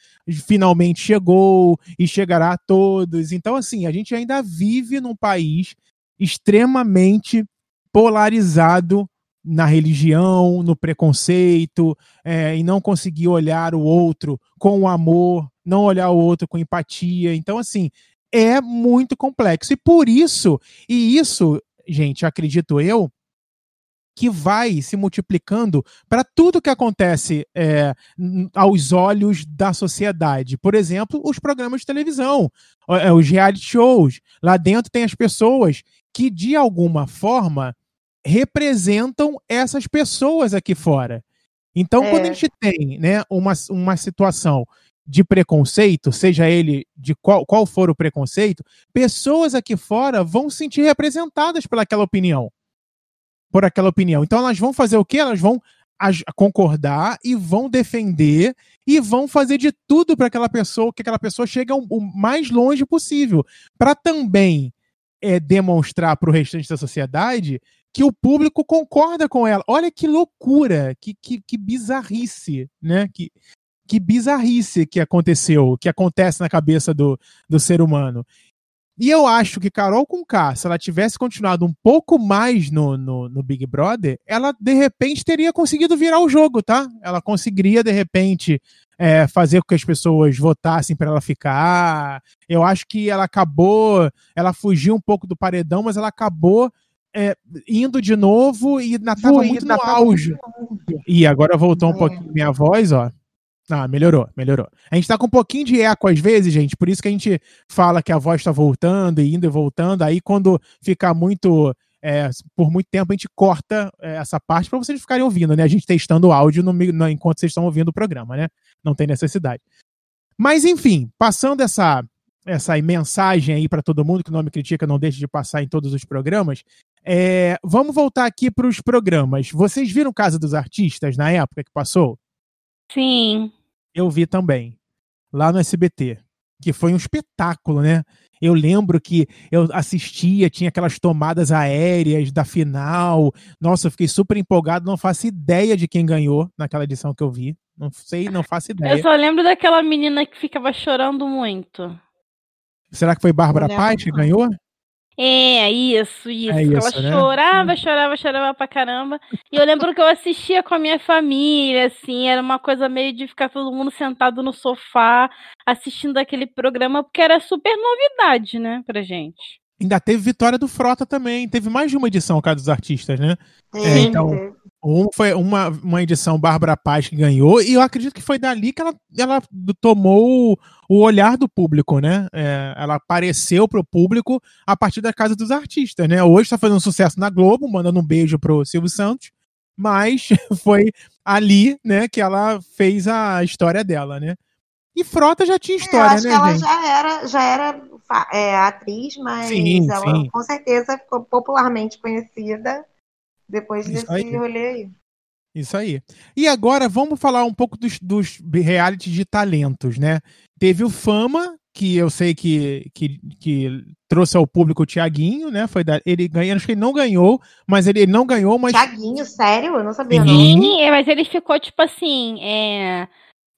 finalmente chegou e chegará a todos. Então, assim, a gente ainda vive num país extremamente polarizado na religião, no preconceito, é, e não conseguir olhar o outro com amor, não olhar o outro com empatia. Então, assim, é muito complexo. E por isso, e isso, gente, acredito eu, que vai se multiplicando para tudo que acontece é, aos olhos da sociedade. Por exemplo, os programas de televisão, é, os reality shows. Lá dentro tem as pessoas que, de alguma forma, representam essas pessoas aqui fora. Então, é. quando a gente tem né, uma, uma situação de preconceito, seja ele de qual, qual for o preconceito, pessoas aqui fora vão se sentir representadas pelaquela opinião. Por aquela opinião. Então elas vão fazer o quê? Elas vão concordar e vão defender e vão fazer de tudo para aquela pessoa, que aquela pessoa chegue o mais longe possível, para também é, demonstrar para o restante da sociedade que o público concorda com ela. Olha que loucura, que, que, que bizarrice, né? Que, que bizarrice que aconteceu, que acontece na cabeça do, do ser humano. E eu acho que Carol com K, se ela tivesse continuado um pouco mais no, no, no, Big Brother, ela de repente teria conseguido virar o jogo, tá? Ela conseguiria de repente é, fazer com que as pessoas votassem para ela ficar. Eu acho que ela acabou, ela fugiu um pouco do paredão, mas ela acabou é, indo de novo e ainda estava muito no auge. E agora voltou um é. pouquinho minha voz, ó. Ah, melhorou, melhorou. A gente tá com um pouquinho de eco às vezes, gente, por isso que a gente fala que a voz tá voltando e indo e voltando. Aí quando ficar muito. É, por muito tempo a gente corta é, essa parte para vocês ficarem ouvindo, né? A gente testando o áudio no, no, enquanto vocês estão ouvindo o programa, né? Não tem necessidade. Mas enfim, passando essa essa mensagem aí para todo mundo que não me critica, não deixe de passar em todos os programas. É, vamos voltar aqui para os programas. Vocês viram Casa dos Artistas na época que passou? Sim. Eu vi também. Lá no SBT. que foi um espetáculo, né? Eu lembro que eu assistia, tinha aquelas tomadas aéreas da final. Nossa, eu fiquei super empolgado, não faço ideia de quem ganhou naquela edição que eu vi. Não sei, não faço ideia. Eu só lembro daquela menina que ficava chorando muito. Será que foi Bárbara Paz que ganhou? É, isso, isso. É isso ela né? chorava, chorava, chorava pra caramba. E eu lembro que eu assistia com a minha família, assim, era uma coisa meio de ficar todo mundo sentado no sofá assistindo aquele programa, porque era super novidade, né, pra gente. Ainda teve vitória do Frota também. Teve mais de uma edição, cara, dos artistas, né? É, então, um foi uma, uma edição Bárbara Paz que ganhou, e eu acredito que foi dali que ela, ela tomou o, olhar do público, né? É, ela apareceu pro público a partir da Casa dos Artistas, né? Hoje está fazendo sucesso na Globo, mandando um beijo pro Silvio Santos, mas foi ali, né, que ela fez a história dela, né? E Frota já tinha história, é, eu acho né? Que ela gente? já era, já era é, atriz, mas sim, ela sim. com certeza ficou popularmente conhecida depois Isso desse aí. rolê aí. Isso aí. E agora vamos falar um pouco dos, dos reality de talentos, né? Teve o Fama, que eu sei que, que, que trouxe ao público o Tiaguinho, né? Foi da, ele ganhou, acho que ele não ganhou, mas ele, ele não ganhou, mas. Tiaguinho, sério? Eu não sabia. Sim, não. É, mas ele ficou tipo assim. É...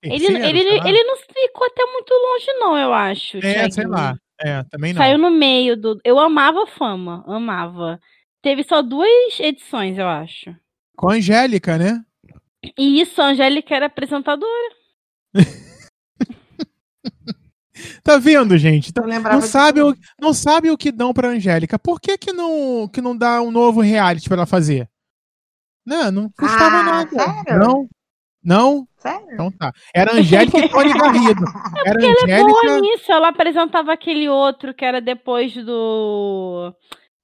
Ele, ele, ele não ficou até muito longe, não, eu acho. É, Thiaguinho. sei lá. É, também não. Saiu no meio do. Eu amava fama, amava. Teve só duas edições, eu acho. Com a Angélica, né? E isso, a Angélica era apresentadora. tá vendo, gente? Não, não sabe, o, não sabe o que dão pra Angélica. Por que que não, que não dá um novo reality pra ela fazer? Não, não custava ah, nada. Sério? Não, não? Sério? Então tá. Era Angélica e Tony Garrido. É era Angélica... ela é boa nisso. Ela apresentava aquele outro que era depois do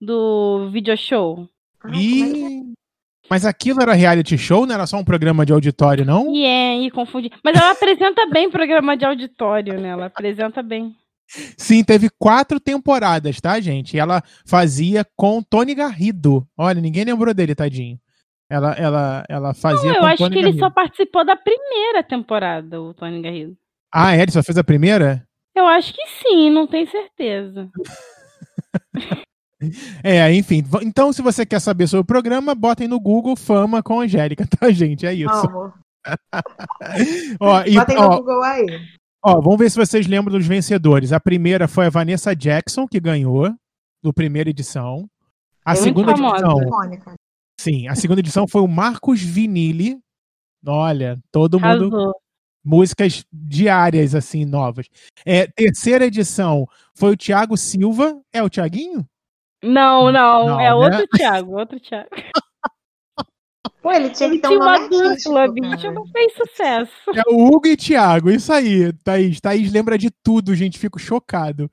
do video show. E... Mas aquilo era reality show, não era só um programa de auditório, não? E é, e confundi. Mas ela apresenta bem programa de auditório, né? Ela apresenta bem. Sim, teve quatro temporadas, tá, gente? E ela fazia com Tony Garrido. Olha, ninguém lembrou dele, tadinho. Ela, ela, ela fazia. Não, eu acho Tony que Garrido. ele só participou da primeira temporada, o Tony Garrido. Ah, é? Ele só fez a primeira? Eu acho que sim, não tenho certeza. É, enfim. Então, se você quer saber sobre o programa, botem no Google Fama com Angélica, tá, gente? É isso. ó, e, botem ó, no Google aí. Ó, vamos ver se vocês lembram dos vencedores. A primeira foi a Vanessa Jackson, que ganhou, no primeira edição. A Eu segunda edição. Sim, a segunda edição foi o Marcos Vinili. Olha, todo mundo. Músicas diárias, assim, novas. É, terceira edição foi o Thiago Silva. É o Tiaguinho? Não, não, não é né? outro Thiago, outro Thiago. Pô, ele tinha ele que ter um uma dupla, bicho, não fez sucesso. É o Hugo e Thiago, isso aí, Thaís. Thaís lembra de tudo, gente, fico chocado.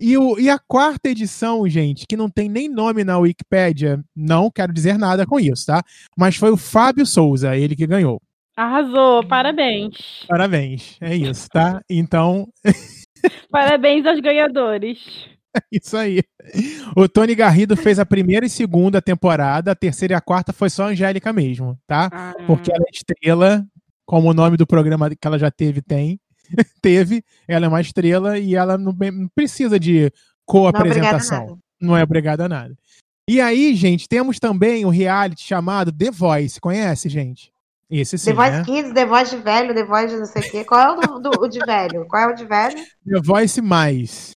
E, o, e a quarta edição, gente, que não tem nem nome na Wikipédia, não quero dizer nada com isso, tá? Mas foi o Fábio Souza, ele que ganhou. Arrasou, parabéns. Parabéns, é isso, tá? Então. parabéns aos ganhadores. Isso aí. O Tony Garrido fez a primeira e segunda temporada, a terceira e a quarta foi só a Angélica mesmo, tá? Ah. Porque ela é estrela, como o nome do programa que ela já teve tem. teve, ela é uma estrela e ela não, não precisa de co-apresentação. Não, não é obrigada a nada. E aí, gente, temos também um reality chamado The Voice. Conhece, gente? Esse sim, The Voice né? Kids, The Voice de velho, The Voice de não sei o quê. Qual é o do, do, de velho? Qual é o de velho? The Voice Mais.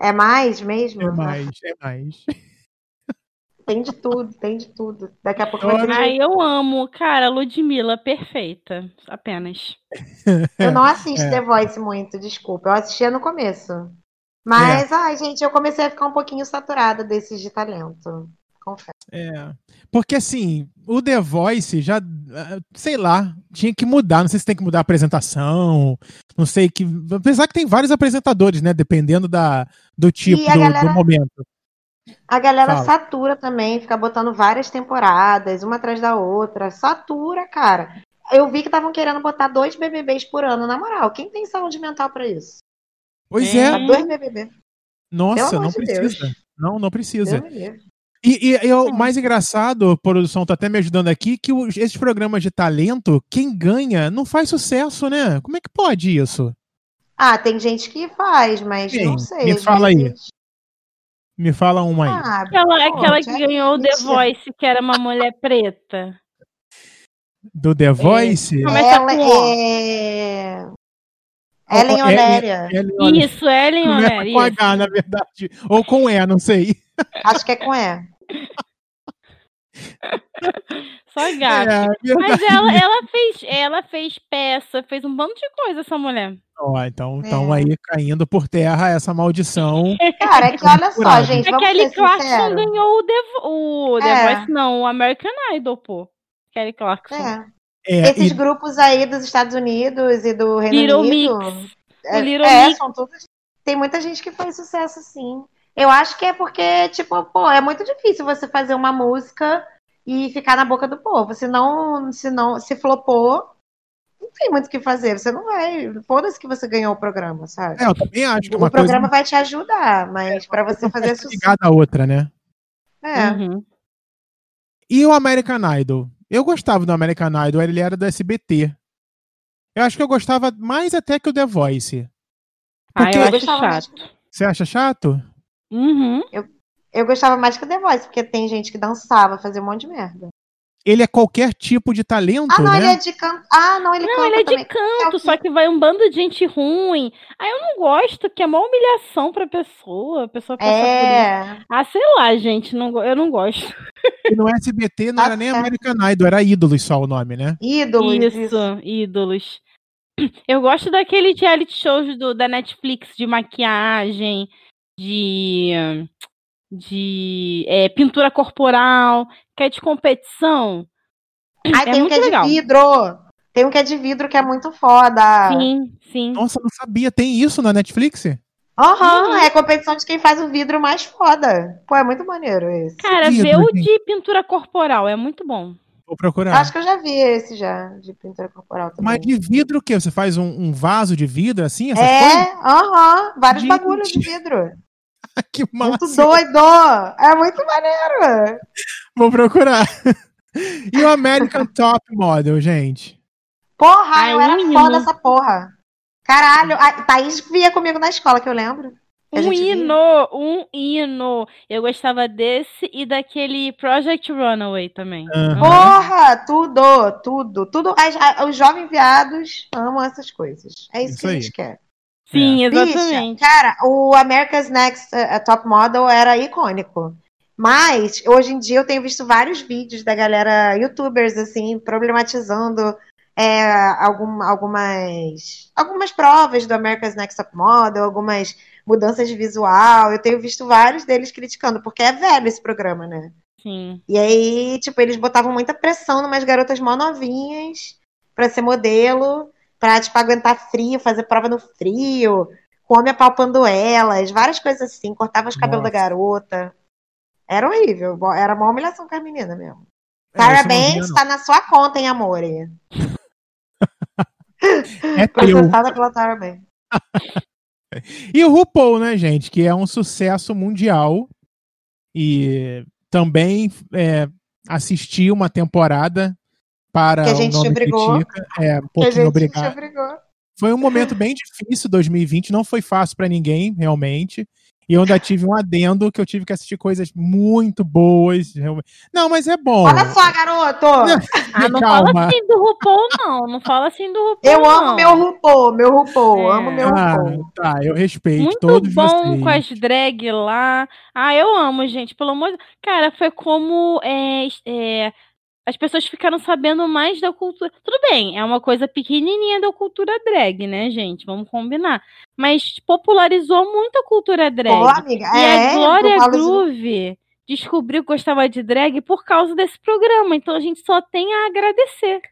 É mais mesmo? É mais, é mais. Tem de tudo, tem de tudo. Daqui a pouco vai ter. Ai, eu amo. Cara, Ludmilla, perfeita. Apenas. Eu não assisto é. The Voice muito, desculpa. Eu assistia no começo. Mas, é. ai, gente, eu comecei a ficar um pouquinho saturada desses de talento. Confesso. É. Porque, assim, o The Voice já, sei lá, tinha que mudar. Não sei se tem que mudar a apresentação. Não sei que. Apesar que tem vários apresentadores, né? Dependendo da, do tipo, do, galera... do momento. A galera Fala. satura também, fica botando várias temporadas, uma atrás da outra. Satura, cara. Eu vi que estavam querendo botar dois BBBs por ano, na moral. Quem tem saúde mental para isso? Pois é. é. Dois BBB. Nossa, não de precisa. Deus. Não, não precisa. E, e, e o mais engraçado, a produção tá até me ajudando aqui, que os, esses programas de talento, quem ganha não faz sucesso, né? Como é que pode isso? Ah, tem gente que faz, mas Sim, não sei. Me fala vezes... aí. Me fala uma aí. Ah, aquela aquela que ganhou o The Voice, que era uma mulher preta. Do The Voice? É. Ela é... Ellen Onéria. Isso, Ellen Onéria. Com H, na verdade. Ou com E, não sei. Acho que é com E. Só gato. É, Mas ela, ela, fez, ela fez peça, fez um bando de coisa, essa mulher. Oh, então estão é. aí caindo por terra essa maldição. Cara, é que olha só, gente. A Kelly Clarkson ganhou o The, o The é. Voice, não, o American Idol, pô. Kelly Clarkson. É. É, Esses e... grupos aí dos Estados Unidos e do Reino Little Unido. Mix. É, Little é, Mix. são todos. Tem muita gente que faz sucesso, sim. Eu acho que é porque, tipo, pô, é muito difícil você fazer uma música e ficar na boca do povo. Se não, se não, se flopou, não tem muito o que fazer. Você não vai. Foda-se que você ganhou o programa, sabe? É, eu também acho que O programa coisa... vai te ajudar, mas é, para você fazer sucesso. Ligada a outra, né? É. Uhum. E o American Idol? Eu gostava do American Idol, ele era do SBT. Eu acho que eu gostava mais até que o The Voice. Porque... Ah, eu acho chato. Você acha chato? Uhum. Eu, eu gostava mais que o The Voice, porque tem gente que dançava, fazia um monte de merda ele é qualquer tipo de talento, ah, não, né? ele é de canto. Ah, não, ele não, canta ele é também. de canto, só que vai um bando de gente ruim. Aí eu não gosto, que é uma humilhação pra pessoa, a pessoa passar é. por isso. Ah, sei lá, gente, não, eu não gosto. E no SBT não era nem American Idol, era Ídolos só o nome, né? Ídolos. Isso, isso. Ídolos. Eu gosto daquele reality shows do, da Netflix de maquiagem, de de é, pintura corporal, que é de competição. Ah, é tem um que é legal. de vidro. Tem um que é de vidro que é muito foda. Sim, sim. Nossa, não sabia. Tem isso na Netflix? Aham, uhum, é competição de quem faz o vidro mais foda. Pô, é muito maneiro esse. Cara, vê o de pintura corporal, é muito bom. Vou procurar. Acho que eu já vi esse já, de pintura corporal também. Mas de vidro o quê? Você faz um, um vaso de vidro assim? é, aham, vários Gente. bagulhos de vidro. que massa. Muito doido! É muito maneiro! Vou procurar. E o American Top Model, gente? Porra, Ai, eu era menino. foda dessa porra. Caralho, a Thaís via comigo na escola, que eu lembro. Um hino, um hino. Eu gostava desse e daquele Project Runaway também. Uhum. Porra, tudo, tudo, tudo. As, as, os jovens viados amam essas coisas. É isso, isso que a gente quer. Sim, é. exatamente. Bicha, cara, o America's Next uh, Top Model era icônico. Mas, hoje em dia, eu tenho visto vários vídeos da galera, youtubers, assim, problematizando é, algum, algumas, algumas provas do America's Next Top Model, algumas mudanças de visual. Eu tenho visto vários deles criticando, porque é velho esse programa, né? Sim. E aí, tipo, eles botavam muita pressão numas garotas mó novinhas pra ser modelo pra, tipo, aguentar frio, fazer prova no frio, com homem apalpando elas, várias coisas assim, cortava os cabelos da garota. Era horrível, era uma humilhação com a menina mesmo. É, Sarah Banks tá na sua conta, hein, amor? É Processada pela Sarah Banks. e o RuPaul, né, gente? Que é um sucesso mundial. E também é, assisti uma temporada para que a gente o nome obrigou. Critica. É, um pouquinho obrigado. Foi um momento bem difícil, 2020, não foi fácil para ninguém, realmente. E eu ainda tive um adendo que eu tive que assistir coisas muito boas. Não, mas é bom. Olha só, garoto! Ah, não Calma. fala assim do RuPaul, não. Não fala assim do RuPaul. Eu amo meu RuPaul, meu RuPaul. É. Amo meu ah, RuPaul. Tá, eu respeito muito todos bom vocês. com as drag lá. Ah, eu amo, gente. Pelo amor de Cara, foi como. É, é, as pessoas ficaram sabendo mais da cultura. Tudo bem, é uma coisa pequenininha da cultura drag, né, gente? Vamos combinar. Mas popularizou muito a cultura drag. Pô, amiga, e é, a Glória Groove de... descobriu que gostava de drag por causa desse programa. Então a gente só tem a agradecer.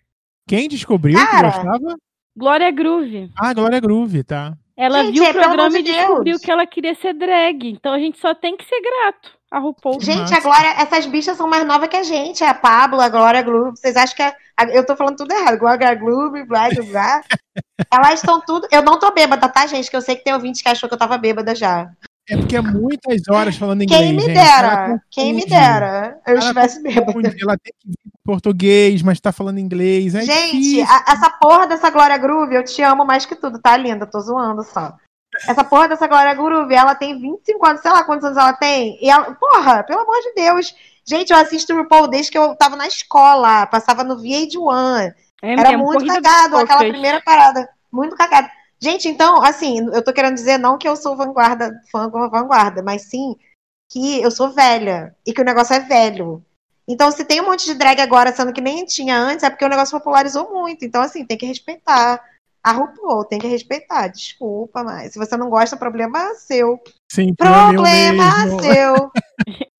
Quem descobriu Cara, que gostava? Glória Groove. Ah, Glória Groove, tá. Ela gente, viu o é, programa e descobriu que ela queria ser drag. Então a gente só tem que ser grato a RuPaul. Gente, a Glória, essas bichas são mais novas que a gente. A Pablo, a Glória Groove. Vocês acham que a, a, eu tô falando tudo errado? Glória Groove, blá, blá, blá. Elas estão tudo. Eu não tô bêbada, tá, gente? Que eu sei que tem ouvintes que achou que eu tava bêbada já. É porque é muitas horas falando inglês. Quem me dera, quem me dera. Eu estivesse bêbado. Ela tem que vir português, mas tá falando inglês. É Gente, a, essa porra dessa Glória Groove, eu te amo mais que tudo, tá linda? Tô zoando só. Essa porra dessa Glória Groove, ela tem 25 anos, sei lá quantos anos ela tem. E ela, porra, pelo amor de Deus. Gente, eu assisto o RuPaul desde que eu tava na escola, passava no VH1. É Era mesmo, muito cagado, aquela primeira parada. Muito cagado. Gente, então, assim, eu tô querendo dizer não que eu sou vanguarda, fã vanguarda, mas sim que eu sou velha e que o negócio é velho. Então, se tem um monte de drag agora, sendo que nem tinha antes, é porque o negócio popularizou muito. Então, assim, tem que respeitar. A RuPaul tem que respeitar. Desculpa, mas se você não gosta, problema seu. Sim, problema seu.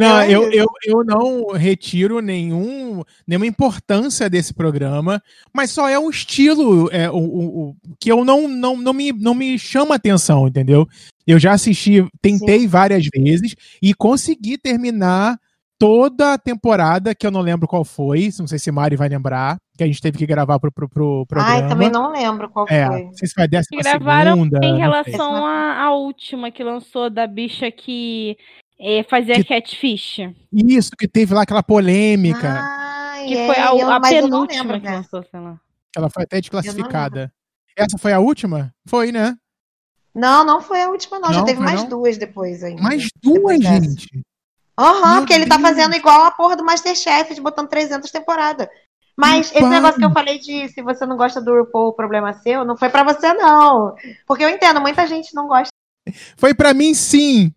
Não, eu, eu, eu não retiro nenhum, nenhuma importância desse programa, mas só é um estilo é, o, o, que eu não, não, não, me, não me chama atenção, entendeu? Eu já assisti, tentei Sim. várias vezes e consegui terminar toda a temporada, que eu não lembro qual foi, não sei se Mari vai lembrar, que a gente teve que gravar pro, pro, pro programa. Ai, também não lembro qual é, foi. Não sei se foi a décima gravaram segunda. Em relação à última que lançou da bicha que é, fazia que, catfish. Isso, que teve lá aquela polêmica. Ah, que é, foi a, eu, a penúltima que lançou, sei lá. Ela foi até desclassificada. Essa foi a última? Foi, né? Não, não foi a última, não. não Já teve mais não? duas depois ainda. Mais duas, gente? Aham, uhum, porque ele tá fazendo igual a porra do Masterchef, de botando 300 temporadas. Mas esse negócio que eu falei de se você não gosta do RuPaul, o problema é seu, não foi para você, não. Porque eu entendo, muita gente não gosta. Foi para mim, sim.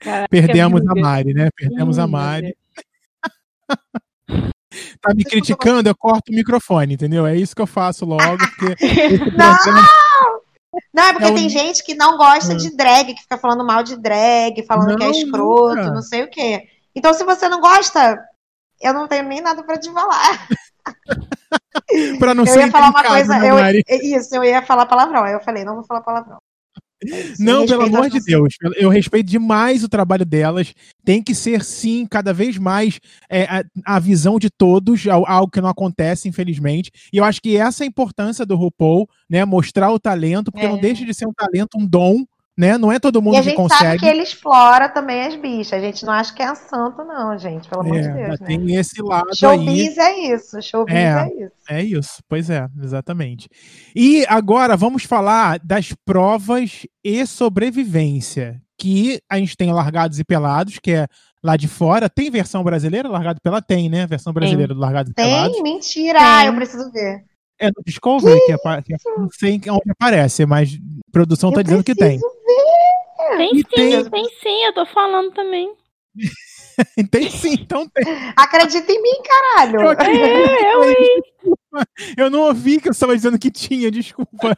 Caraca, Perdemos a Mari, né? Perdemos hum, a Mari. tá me criticando, eu corto o microfone, entendeu? É isso que eu faço logo, porque. não! Não, é porque tem gente que não gosta de drag, que fica falando mal de drag, falando não, que é escroto, nunca. não sei o quê. Então, se você não gosta, eu não tenho nem nada para te falar. pra não eu ser ia falar uma coisa, eu, isso, eu ia falar palavrão. Aí eu falei, não vou falar palavrão. Não, pelo amor de Deus. Eu respeito demais o trabalho delas. Tem que ser, sim, cada vez mais é, a, a, visão de todos, algo que não acontece, infelizmente. E eu acho que essa é a importância do RuPaul, né? Mostrar o talento, porque é. não deixa de ser um talento, um dom né? Não é todo mundo que consegue. E a gente sabe que ele explora também as bichas. A gente não acha que é santo, não, gente. Pelo amor é, de Deus. Né? Tem esse lado Showbiz aí. é isso. Showbiz é, é isso. É isso. Pois é, exatamente. E agora vamos falar das provas e sobrevivência. Que a gente tem Largados e Pelados, que é lá de fora. Tem versão brasileira? Largado pela tem, né? Versão brasileira tem. do Largados e Pelados. Tem? Mentira! Tem. Eu preciso ver. É no Discovery, que, que, é, que é, não sei onde aparece, mas produção tá dizendo que tem. Ver. Tem sim, tem... tem sim, eu tô falando também. tem sim, então tem. Acredita em mim, caralho. Eu, é, eu, eu não ouvi que eu estava dizendo que tinha, desculpa.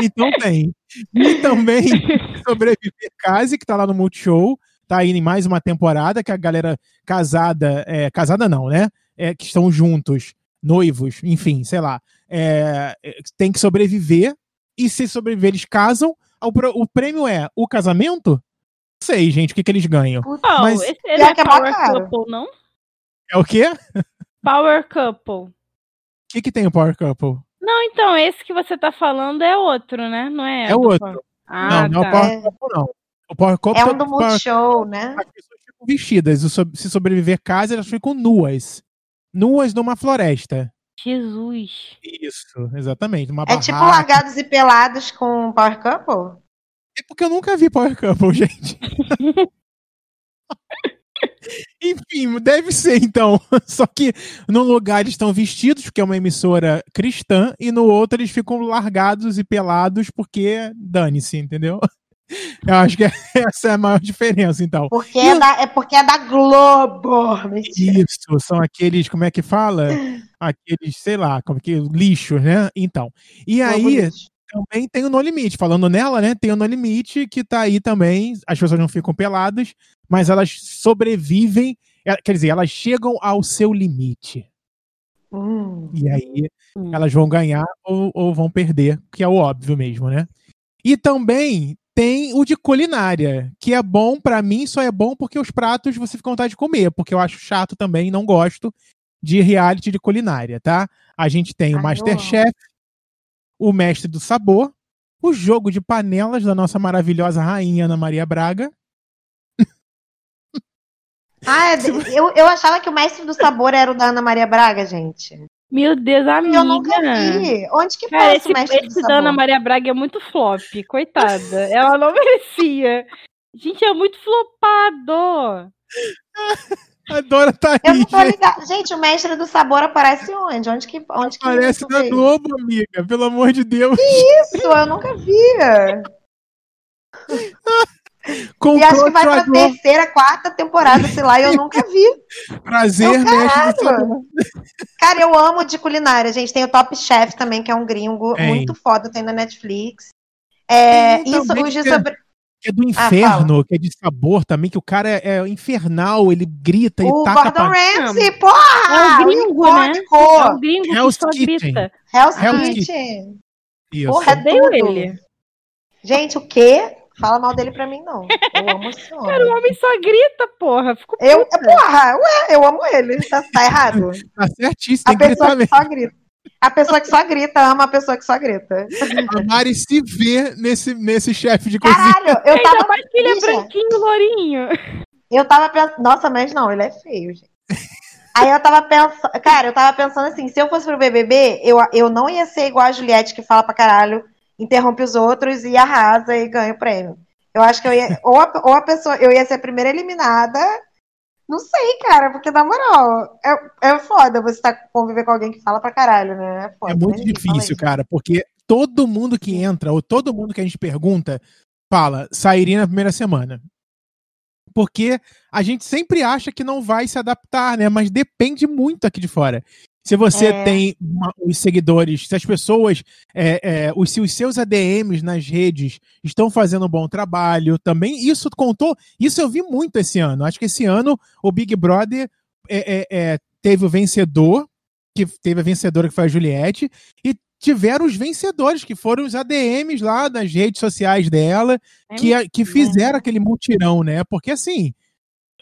Então tem. E também Sobreviver Case, que tá lá no Multishow. Tá aí em mais uma temporada, que a galera casada, é, casada não, né? É, que estão juntos noivos, enfim, sei lá, é, é, tem que sobreviver, e se sobreviver eles casam, o, o prêmio é o casamento? Não sei, gente, o que, que eles ganham. Não, Mas... esse é, é Power Couple, não? É o quê? Power Couple. O que, que tem o Power Couple? Não, então, esse que você tá falando é outro, né? Não é? É outro. Ah, não, não é o tá. Power Couple, não. O Power Couple é um do Multishow, né? As pessoas ficam vestidas. Se sobreviver casa, elas ficam nuas nuas numa floresta. Jesus. Isso, exatamente. Uma é tipo largados e pelados com Power Couple? É porque eu nunca vi Power Couple, gente. Enfim, deve ser então. Só que num lugar eles estão vestidos, porque é uma emissora cristã, e no outro eles ficam largados e pelados porque dane-se, entendeu? Eu acho que essa é a maior diferença, então. Porque, é, da, é porque é da Globo. Mentira. Isso, são aqueles, como é que fala? Aqueles, sei lá, como que lixos, né? Então. E Globo aí lixo. também tem o No Limite. Falando nela, né? Tem o No Limite que tá aí também. As pessoas não ficam peladas, mas elas sobrevivem. É, quer dizer, elas chegam ao seu limite. Hum. E aí hum. elas vão ganhar ou, ou vão perder, que é o óbvio mesmo, né? E também tem o de culinária, que é bom para mim, só é bom porque os pratos você fica com vontade de comer, porque eu acho chato também, não gosto de reality de culinária, tá? A gente tem o Masterchef, o Mestre do Sabor, o jogo de panelas da nossa maravilhosa rainha Ana Maria Braga. Ah, eu, eu achava que o mestre do sabor era o da Ana Maria Braga, gente. Meu Deus, amiga. Eu nunca vi. Onde que Cara, esse, o mestre esse do sabor? da Ana Maria Braga é muito flop, coitada. Ela não merecia. Gente, é muito flopado. A Dora tá aí. Eu não tô ligada. Gente, o mestre do sabor aparece onde? Onde que. Onde aparece que na Globo, amiga. Pelo amor de Deus. Que isso? Eu nunca vi. e acho que vai pra terceira, quarta temporada, sei lá, e eu nunca vi. Prazer, mestre. Cara, eu amo de culinária, gente. Tem o Top Chef também, que é um gringo tem. muito foda, tem na Netflix. É, isso, o de sobre que é do ah, inferno, ah, que é de sabor também, que o cara é, é infernal, ele grita o e taca... O Gordon pra... Ramsay, porra! É o gringo, o né? É o gringo Hell's que só Kitchen. grita. Hell's, Hell's Kitchen. Kitchen. Isso. Porra, é ele. Gente, o quê? Fala mal dele pra mim, não. Eu amo esse homem. Cara, o homem só grita, porra. Fico eu, porra, ué, eu amo ele. Tá, tá errado. tá certíssimo, tem a pessoa que só grita. A pessoa que só grita ama a pessoa que só grita. A Mari se vê nesse, nesse chefe de cozinha. Caralho, eu tava. mais que ele é branquinho, lourinho. Eu tava pensando. Nossa, mas não, ele é feio, gente. Aí eu tava pensando. Cara, eu tava pensando assim: se eu fosse pro BBB, eu, eu não ia ser igual a Juliette que fala pra caralho, interrompe os outros e arrasa e ganha o prêmio. Eu acho que eu ia. Ou a, ou a pessoa. Eu ia ser a primeira eliminada não sei, cara, porque na moral, é, é foda você tá, conviver com alguém que fala pra caralho, né? É, foda, é muito difícil, cara, porque todo mundo que entra, ou todo mundo que a gente pergunta, fala, sairia na primeira semana. Porque a gente sempre acha que não vai se adaptar, né? Mas depende muito aqui de fora. Se você é. tem uma, os seguidores, se as pessoas, é, é, os, se os seus ADMs nas redes estão fazendo um bom trabalho, também isso contou. Isso eu vi muito esse ano. Acho que esse ano o Big Brother é, é, é, teve o vencedor, que teve a vencedora que foi a Juliette, e tiveram os vencedores, que foram os ADMs lá nas redes sociais dela, que, que fizeram aquele mutirão, né? Porque assim,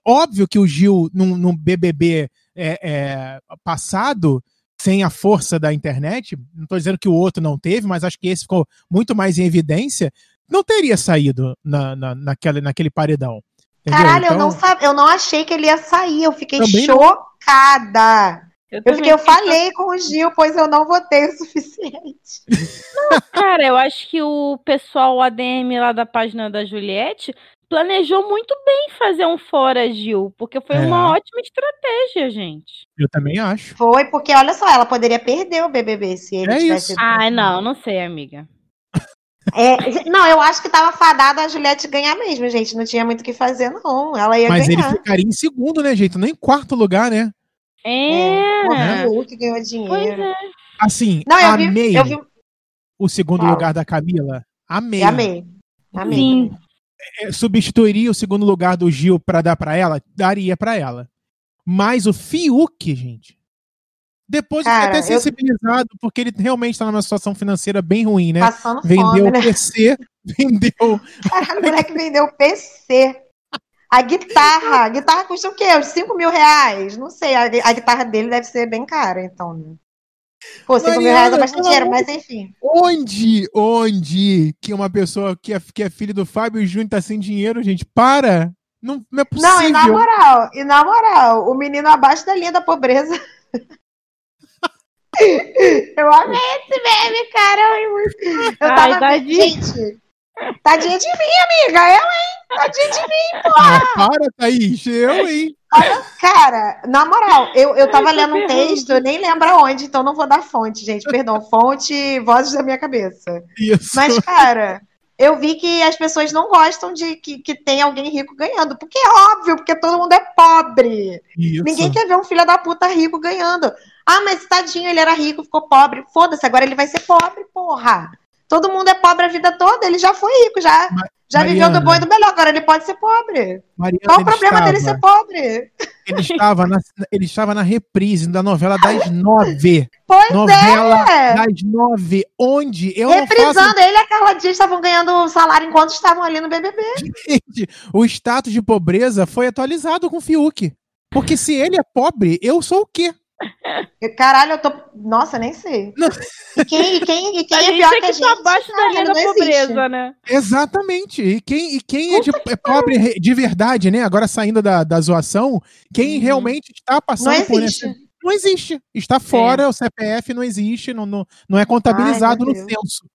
óbvio que o Gil, num, num BBB é, é, passado, sem a força da internet, não estou dizendo que o outro não teve, mas acho que esse ficou muito mais em evidência, não teria saído na, na, naquela, naquele paredão. Entendeu? Caralho, então, eu, não sabe, eu não achei que ele ia sair, eu fiquei chocada. Eu, eu, fiquei, eu falei com o Gil, pois eu não votei o suficiente. Não, cara, eu acho que o pessoal o ADM lá da página da Juliette planejou muito bem fazer um fora Gil, porque foi é. uma ótima estratégia, gente. Eu também acho. Foi, porque olha só, ela poderia perder o BBB se ele é tivesse. Ah, não, não sei, amiga. É, não, eu acho que tava fadada a Juliette ganhar mesmo, gente. Não tinha muito o que fazer, não. Ela ia Mas ganhar. ele ficaria em segundo, né, gente? Nem em quarto lugar, né? É. é. O Hulk ganhou dinheiro. Pois é. Assim, não, eu amei vi, eu vi... o segundo lugar da Camila. Amei. Amei. Amei. Sim. É, substituiria o segundo lugar do Gil para dar para ela? Daria para ela. Mas o Fiuk, gente. Depois Cara, até sensibilizado, eu... porque ele realmente está numa situação financeira bem ruim, né? Passando vendeu fome, né? PC, vendeu. Caralho, o moleque vendeu PC. A guitarra, a guitarra custa o quê? Uns 5 mil reais? Não sei, a, a guitarra dele deve ser bem cara, então, né? Pô, 5 mil reais é bastante dinheiro, mas enfim. Onde, onde que uma pessoa que é, que é filho do Fábio Júnior tá sem dinheiro, gente? Para! Não, não é possível. Não, e na moral, e na moral, o menino abaixo da linha da pobreza. eu amei esse meme, cara. Eu, eu tava. Ai, gente, tadinha de mim, amiga. Eu, hein? Tadinha de mim, porra. para, Thaís. Eu, hein? Olha, cara, na moral, eu, eu tava lendo um texto, eu nem lembro aonde, então não vou dar fonte, gente. Perdão, fonte, vozes da minha cabeça. Isso. Mas, cara, eu vi que as pessoas não gostam de que, que tem alguém rico ganhando. Porque é óbvio, porque todo mundo é pobre. Isso. Ninguém quer ver um filho da puta rico ganhando. Ah, mas tadinho, ele era rico, ficou pobre. Foda-se, agora ele vai ser pobre, porra. Todo mundo é pobre a vida toda, ele já foi rico, já. Mas, já Mariana, viveu do bom e do melhor, agora ele pode ser pobre. Mariana, Qual o problema estava, dele ser pobre? Ele estava, na, ele estava na reprise da novela das nove. Pois novela é. das nove, onde eu Reprisando, faço... ele e a Carla Dias estavam ganhando salário enquanto estavam ali no BBB. Gente, o status de pobreza foi atualizado com o Fiuk. Porque se ele é pobre, eu sou o quê? Caralho, eu tô. Nossa, nem sei. E quem, e quem, e quem é pior que, que a gente? Tá abaixo da linha da pobreza, né? Exatamente. E quem, e quem é, de, é, pobre de verdade, né? Agora saindo da, da zoação, quem uhum. realmente está passando por esse. Não existe. Está fora, é. o CPF não existe, não, não, não é contabilizado Ai, no censo.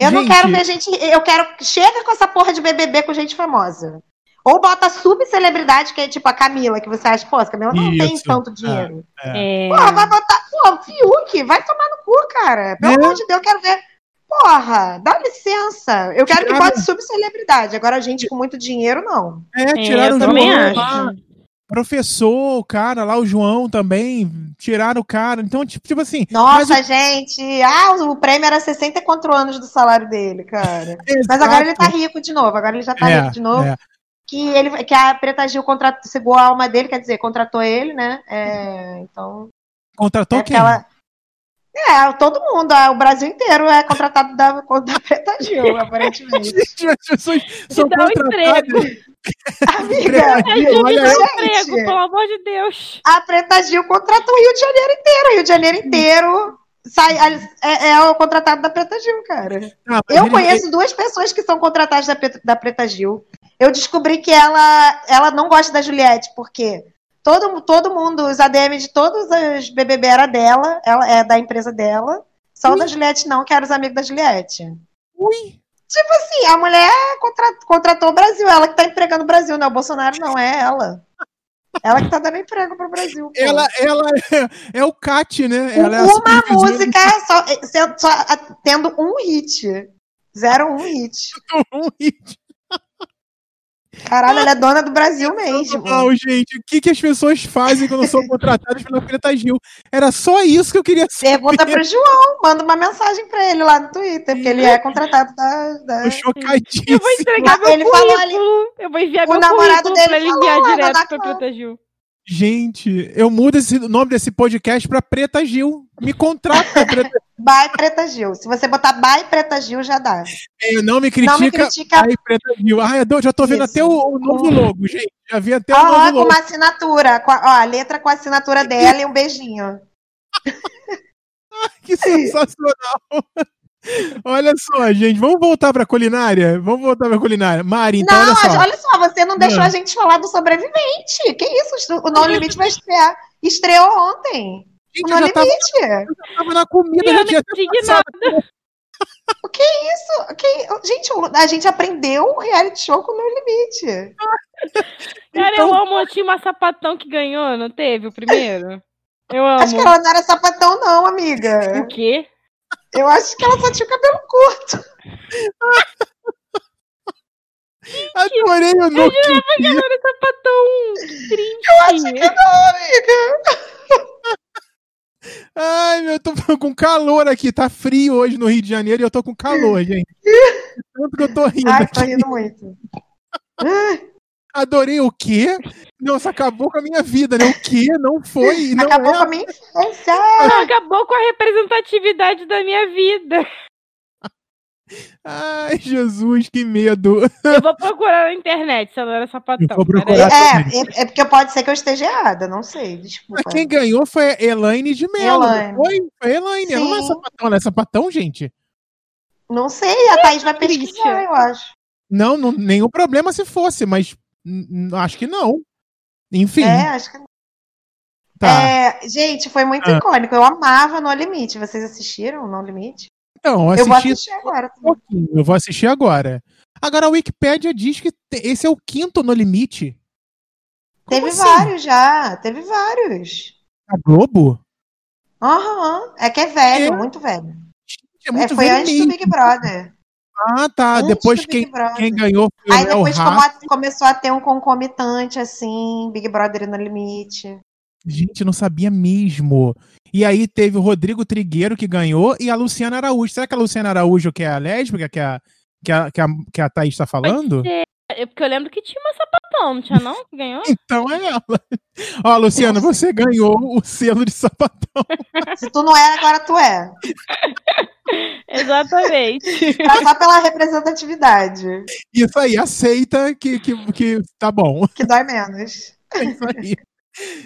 Eu gente... não quero ver gente. Eu quero. Chega com essa porra de BBB com gente famosa. Ou bota subcelebridade, que é tipo a Camila, que você acha, pô, a Camila não Isso. tem tanto dinheiro. É, é. Porra, vai botar, pô, Fiuk, vai tomar no cu, cara. Pelo é. amor de Deus, eu quero ver. Porra, dá licença. Eu quero tiraram... que bote subcelebridade. Agora, gente com muito dinheiro, não. É, é tiraram é, eu também acho. Professor, o cara lá, o João também, tiraram o cara. Então, tipo, tipo assim. Nossa, o... gente. Ah, o prêmio era 64 anos do salário dele, cara. mas agora ele tá rico de novo. Agora ele já tá é, rico de novo. É que ele que a Preta Gil contratou, segurou a alma dele, quer dizer, contratou ele, né? É, então. Contratou é quem? Ela... É, todo mundo, o Brasil inteiro é contratado da, da Preta Gil, aparentemente. Gente, as pessoas são contratadas. Amiga, olha emprego, pelo amor de Deus. A Preta Gil contratou o Rio de Janeiro inteiro, Rio de Janeiro inteiro sai, é, é, o contratado da Preta Gil, cara. Ah, eu ele, conheço ele... duas pessoas que são contratadas da, da Preta Gil eu descobri que ela, ela não gosta da Juliette, porque todo, todo mundo, os ADM de todos os BBB era dela, ela é da empresa dela. Só Ui. o da Juliette não, que era os amigos da Juliette. Ui. Tipo assim, a mulher contra, contratou o Brasil, ela que tá empregando o Brasil, né? O Bolsonaro não, é ela. Ela que tá dando emprego pro Brasil. Pô. Ela, ela é, é o Cat, né? Ela é Uma é música só, só, tendo um hit. Zero um hit. um hit. Caralho, ela é dona do Brasil mesmo. Não, gente, o que, que as pessoas fazem quando são contratadas pela Preta Gil? Era só isso que eu queria saber. Pergunta pro João, manda uma mensagem pra ele lá no Twitter, porque ele é contratado da. da... Tô chocadíssimo. Eu vou entregar meu ele currículo. Falou ali, eu vou enviar o meu namorado dele pra ele enviar direto pra Preta Gil. Gente, eu mudo esse, o nome desse podcast pra Preta Gil. Me contrata, Preta By Preta Gil. Se você botar By Preta Gil, já dá. É, não me critica, não me critica... By Preta Gil. Ah, eu já tô vendo Isso. até o, o, novo logo, gente. Já vi até o novo logo. com uma assinatura. Com a, ó, a letra com a assinatura dela e um beijinho. que sensacional. Olha só, gente, vamos voltar para culinária? Vamos voltar para culinária. Mari, então não, olha só. olha só, você não deixou não. a gente falar do sobrevivente. Que isso? O No Limite vai estrear. Estreou ontem. Gente, no Limite. Tava, eu já tava na comida, já tinha nada. O que é isso? Que... Gente, a gente aprendeu o reality show com o No Limite. Cara, então... eu amo, tinha uma sapatão que ganhou, não teve o primeiro? Eu amo. Acho que ela não era sapatão, não, amiga. O quê? Eu acho que ela só tinha o cabelo curto. Adorei o nome. Eu jurava que ela era sapatão triste. Eu acho que não, amiga. Ai, meu, eu tô com calor aqui. Tá frio hoje no Rio de Janeiro e eu tô com calor, gente. Tanto que eu tô rindo. Ai, tô rindo muito. Adorei o quê? Nossa, acabou com a minha vida, né? O quê? Não foi. Não acabou é... com a minha infância. Acabou com a representatividade da minha vida. Ai, Jesus, que medo. Eu vou procurar na internet se ela era sapatão. vou procurar é, é, é, porque pode ser que eu esteja errada, não sei, desculpa. Mas quem ganhou foi a Elaine de Mello. Elaine. Foi? Foi a Elaine. Ela não é sapatão, ela é sapatão, gente? Não sei, a Thaís vai pesquisar, eu acho. Não, não, nenhum problema se fosse, mas acho que não. Enfim. É, acho que não. Tá. É, gente, foi muito ah. icônico. Eu amava No Limite. Vocês assistiram No Limite? Não, assisti... eu vou assistir agora. Eu vou assistir agora. Agora a Wikipédia diz que esse é o quinto No Limite. Como teve assim? vários já, teve vários. A Globo? Aham, uhum. é que é velho, é. muito velho. É muito é, foi velho antes mesmo. do Big Brother. Ah, tá. Antes depois quem, quem ganhou foi Aí depois começou a ter um concomitante, assim, Big Brother no limite. Gente, não sabia mesmo. E aí teve o Rodrigo Trigueiro que ganhou e a Luciana Araújo. Será que a Luciana Araújo que é a lésbica que a, que a, que a, que a Thaís está falando? É, porque eu lembro que tinha uma sapatão, não tinha não? Que ganhou? então é ela. Ó, Luciana, você ganhou o selo de sapatão. Se tu não é, agora tu é. Exatamente. só pela representatividade. Isso aí, aceita que, que, que tá bom. Que dói menos. É isso aí.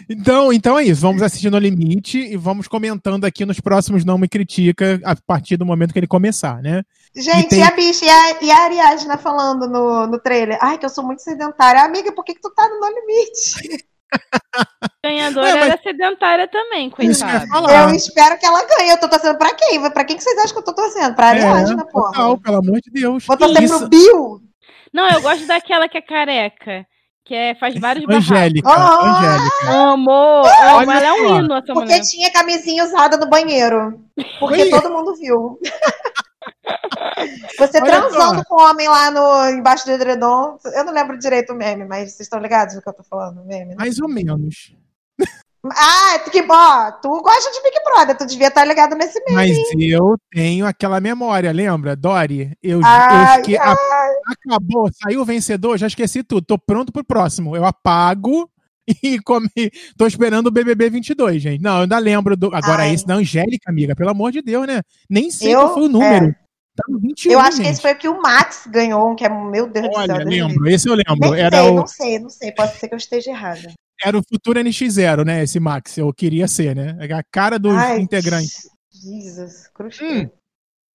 Então, então é isso. Vamos assistindo ao limite e vamos comentando aqui nos próximos Não Me Critica a partir do momento que ele começar, né? Gente, e, tem... e a bicha, e a, e a Ariadna falando no, no trailer? Ai, que eu sou muito sedentária. Amiga, por que, que tu tá no No Limite? Ganhadora é, mas... era sedentária também, coitada. Eu, eu, espero que ela ganhe. Eu tô torcendo pra quem? Pra quem que vocês acham que eu tô torcendo? Pra é, Ariadna, é, porra. Não, pelo amor de Deus. Vou torcer pro Bill. Não, eu gosto daquela que é careca. Que é, faz vários Angélica, oh, Angélica. Amor, amo, ela é um hino essa Porque mulher. tinha camisinha usada no banheiro. Porque Oi. todo mundo viu. Você Olha transando só. com o homem lá no, embaixo do edredom. Eu não lembro direito o meme, mas vocês estão ligados do que eu tô falando? Meme, né? Mais ou menos. Ah, que bom. Tu gosta de Big Brother, tu devia estar ligado nesse meme. Mas eu tenho aquela memória, lembra, Dori? Eu, ai, eu esque... ai. acabou, saiu o vencedor, já esqueci tudo. Tô pronto pro próximo. Eu apago e tô esperando o BBB 22, gente. Não, eu ainda lembro do. Agora, ai. esse da Angélica, amiga, pelo amor de Deus, né? Nem sei eu, qual foi o número. É. Tá no 21, eu acho gente. que esse foi o que o Max ganhou, que é, meu Deus Olha, do céu. lembro, esse eu lembro. Nem Era sei, o... não sei, não sei, pode ser que eu esteja errada. Era o futuro NX0, né, esse Max, eu queria ser, né? É a cara dos Ai, integrantes. Jesus, hum,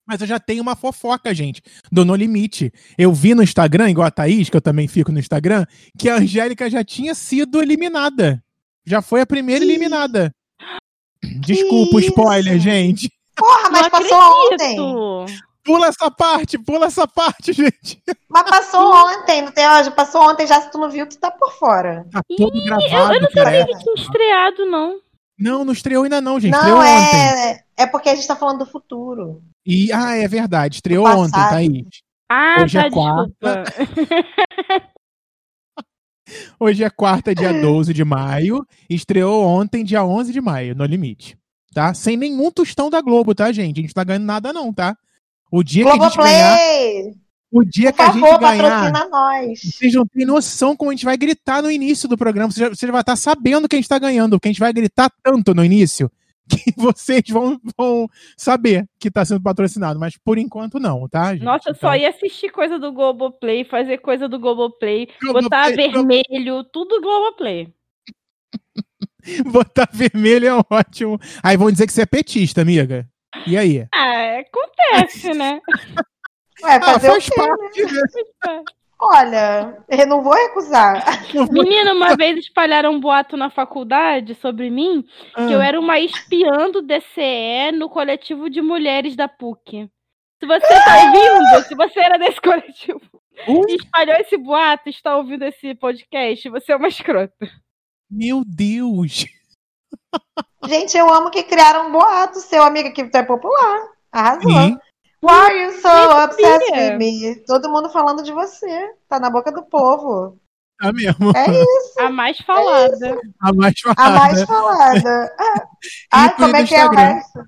mas eu já tenho uma fofoca, gente, do No Limite. Eu vi no Instagram, igual a Thaís, que eu também fico no Instagram, que a Angélica já tinha sido eliminada. Já foi a primeira que... eliminada. Desculpa o spoiler, gente. Porra, mas Não passou acredito. ontem. Pula essa parte, pula essa parte, gente. Mas passou ontem, não tem hoje? Passou ontem, já se tu não viu, tu tá por fora. Tá todo Ih, gravado, Eu, eu não sabia que tinha estreado, não. Não, não estreou ainda não, gente. Não, estreou é... ontem. É porque a gente tá falando do futuro. E, ah, é verdade. Estreou ontem, tá aí. Ah, Hoje tá, é quarta. Hoje é quarta, dia 12 de maio. Estreou ontem, dia 11 de maio, no limite. Tá? Sem nenhum tostão da Globo, tá, gente? A gente tá ganhando nada, não, tá? O dia que a gente ganhar. O dia Por que favor, a gente ganhar. Nós. Vocês não têm noção como a gente vai gritar no início do programa. Você já, você já vai estar sabendo que a gente está ganhando, porque a gente vai gritar tanto no início que vocês vão, vão saber que está sendo patrocinado, mas por enquanto não, tá? Gente? Nossa, eu então... só ia assistir coisa do Globoplay, fazer coisa do Globoplay, Globoplay botar vermelho, tudo Globoplay. botar vermelho é ótimo. Aí vão dizer que você é petista, amiga. E aí? Ah, acontece, né? Ué, ah, fazer ah, faz o quê, parte, né? Olha, eu não vou recusar. Menina, uma vez espalharam um boato na faculdade sobre mim ah. que eu era uma espiã do DCE no coletivo de mulheres da PUC. Se você tá ouvindo, se você era desse coletivo uh? e espalhou esse boato, está ouvindo esse podcast, você é uma escrota. Meu Deus! Gente, eu amo que criaram um boato, seu amigo que é popular. Arrasou. Sim. Why are you so obsessed with me? Todo mundo falando de você. Tá na boca do povo. É mesmo. É isso. A mais falada. É a mais falada. A mais falada. Ai, como é que é o resto?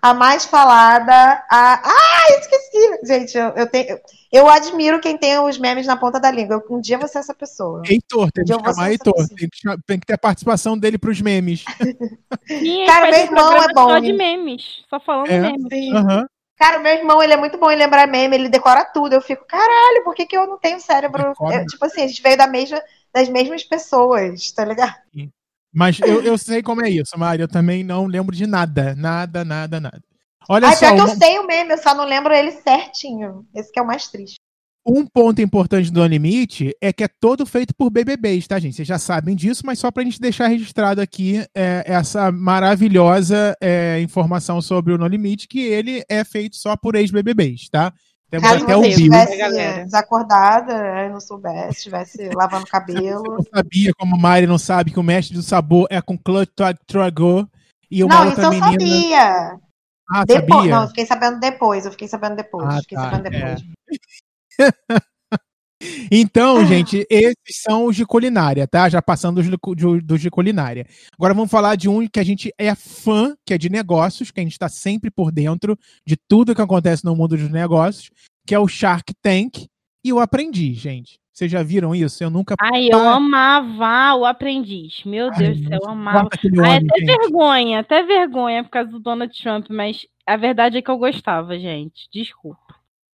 A mais falada. A... Ah, esqueci! Gente, eu, eu, tenho, eu admiro quem tem os memes na ponta da língua. um dia você é essa pessoa. Heitor, tem que chamar Heitor. Tem que, tem que, ter a participação dele pros memes. Sim, Cara, meu irmão é bom. Só de memes. Só falando é. memes. Uhum. Cara, meu irmão, ele é muito bom em lembrar meme, ele decora tudo. Eu fico, caralho, por que, que eu não tenho cérebro? Eu, tipo assim, a gente veio da mesma, das mesmas pessoas, tá ligado? Mas eu, eu sei como é isso, Mari. Eu também não lembro de nada. Nada, nada, nada. Olha Ai, só. Pior que eu sei o meme, eu só não lembro ele certinho. Esse que é o mais triste. Um ponto importante do Limite é que é todo feito por BBBs, tá, gente? Vocês já sabem disso, mas só pra gente deixar registrado aqui é, essa maravilhosa é, informação sobre o No Limite, que ele é feito só por ex-BBBs, tá? Temos Caso até o Bill. Tivesse desacordada, não soubesse, estivesse lavando cabelo. Eu não sabia, como Mari não sabe, que o mestre do sabor é com Claude Trago e uma não, outra isso eu menina. sabia. Ah, depois, sabia? Não, eu fiquei sabendo depois, eu fiquei sabendo depois. Ah, fiquei tá, sabendo depois. É. então, gente, esses são os de culinária, tá? Já passando dos de, dos de culinária. Agora vamos falar de um que a gente é fã, que é de negócios, que a gente está sempre por dentro de tudo que acontece no mundo dos negócios, que é o Shark Tank e o Aprendiz, gente. Vocês já viram isso? Eu nunca. Ai, eu amava o Aprendiz. Meu Deus do céu, eu amava. Ai, até gente. vergonha, até vergonha por causa do Donald Trump, mas a verdade é que eu gostava, gente. Desculpa.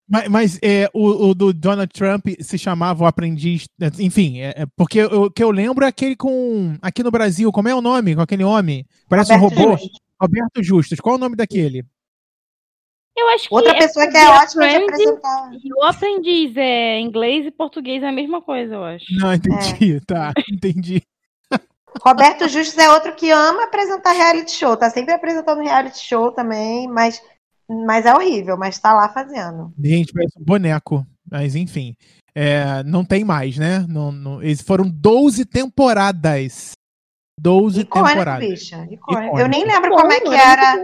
Mas, mas é, o, o, do Donald Trump se chamava o aprendiz. Enfim, é, é porque o que eu lembro é aquele com. Aqui no Brasil, como é o nome? Com aquele homem? Parece Roberto um robô. Justus. Roberto Justus. Qual é o nome daquele? Eu acho que Outra pessoa que é ótima de apresentar. E o aprendiz é inglês e português é a mesma coisa, eu acho. Não, entendi, é. tá, entendi. Roberto Justus é outro que ama apresentar reality show, tá sempre apresentando reality show também, mas, mas é horrível, mas tá lá fazendo. Gente, parece um boneco, mas enfim. É, não tem mais, né? Não, não, eles foram 12 temporadas. 12 Icônico, temporadas. Bicha. Icônico. Eu nem lembro como é que era.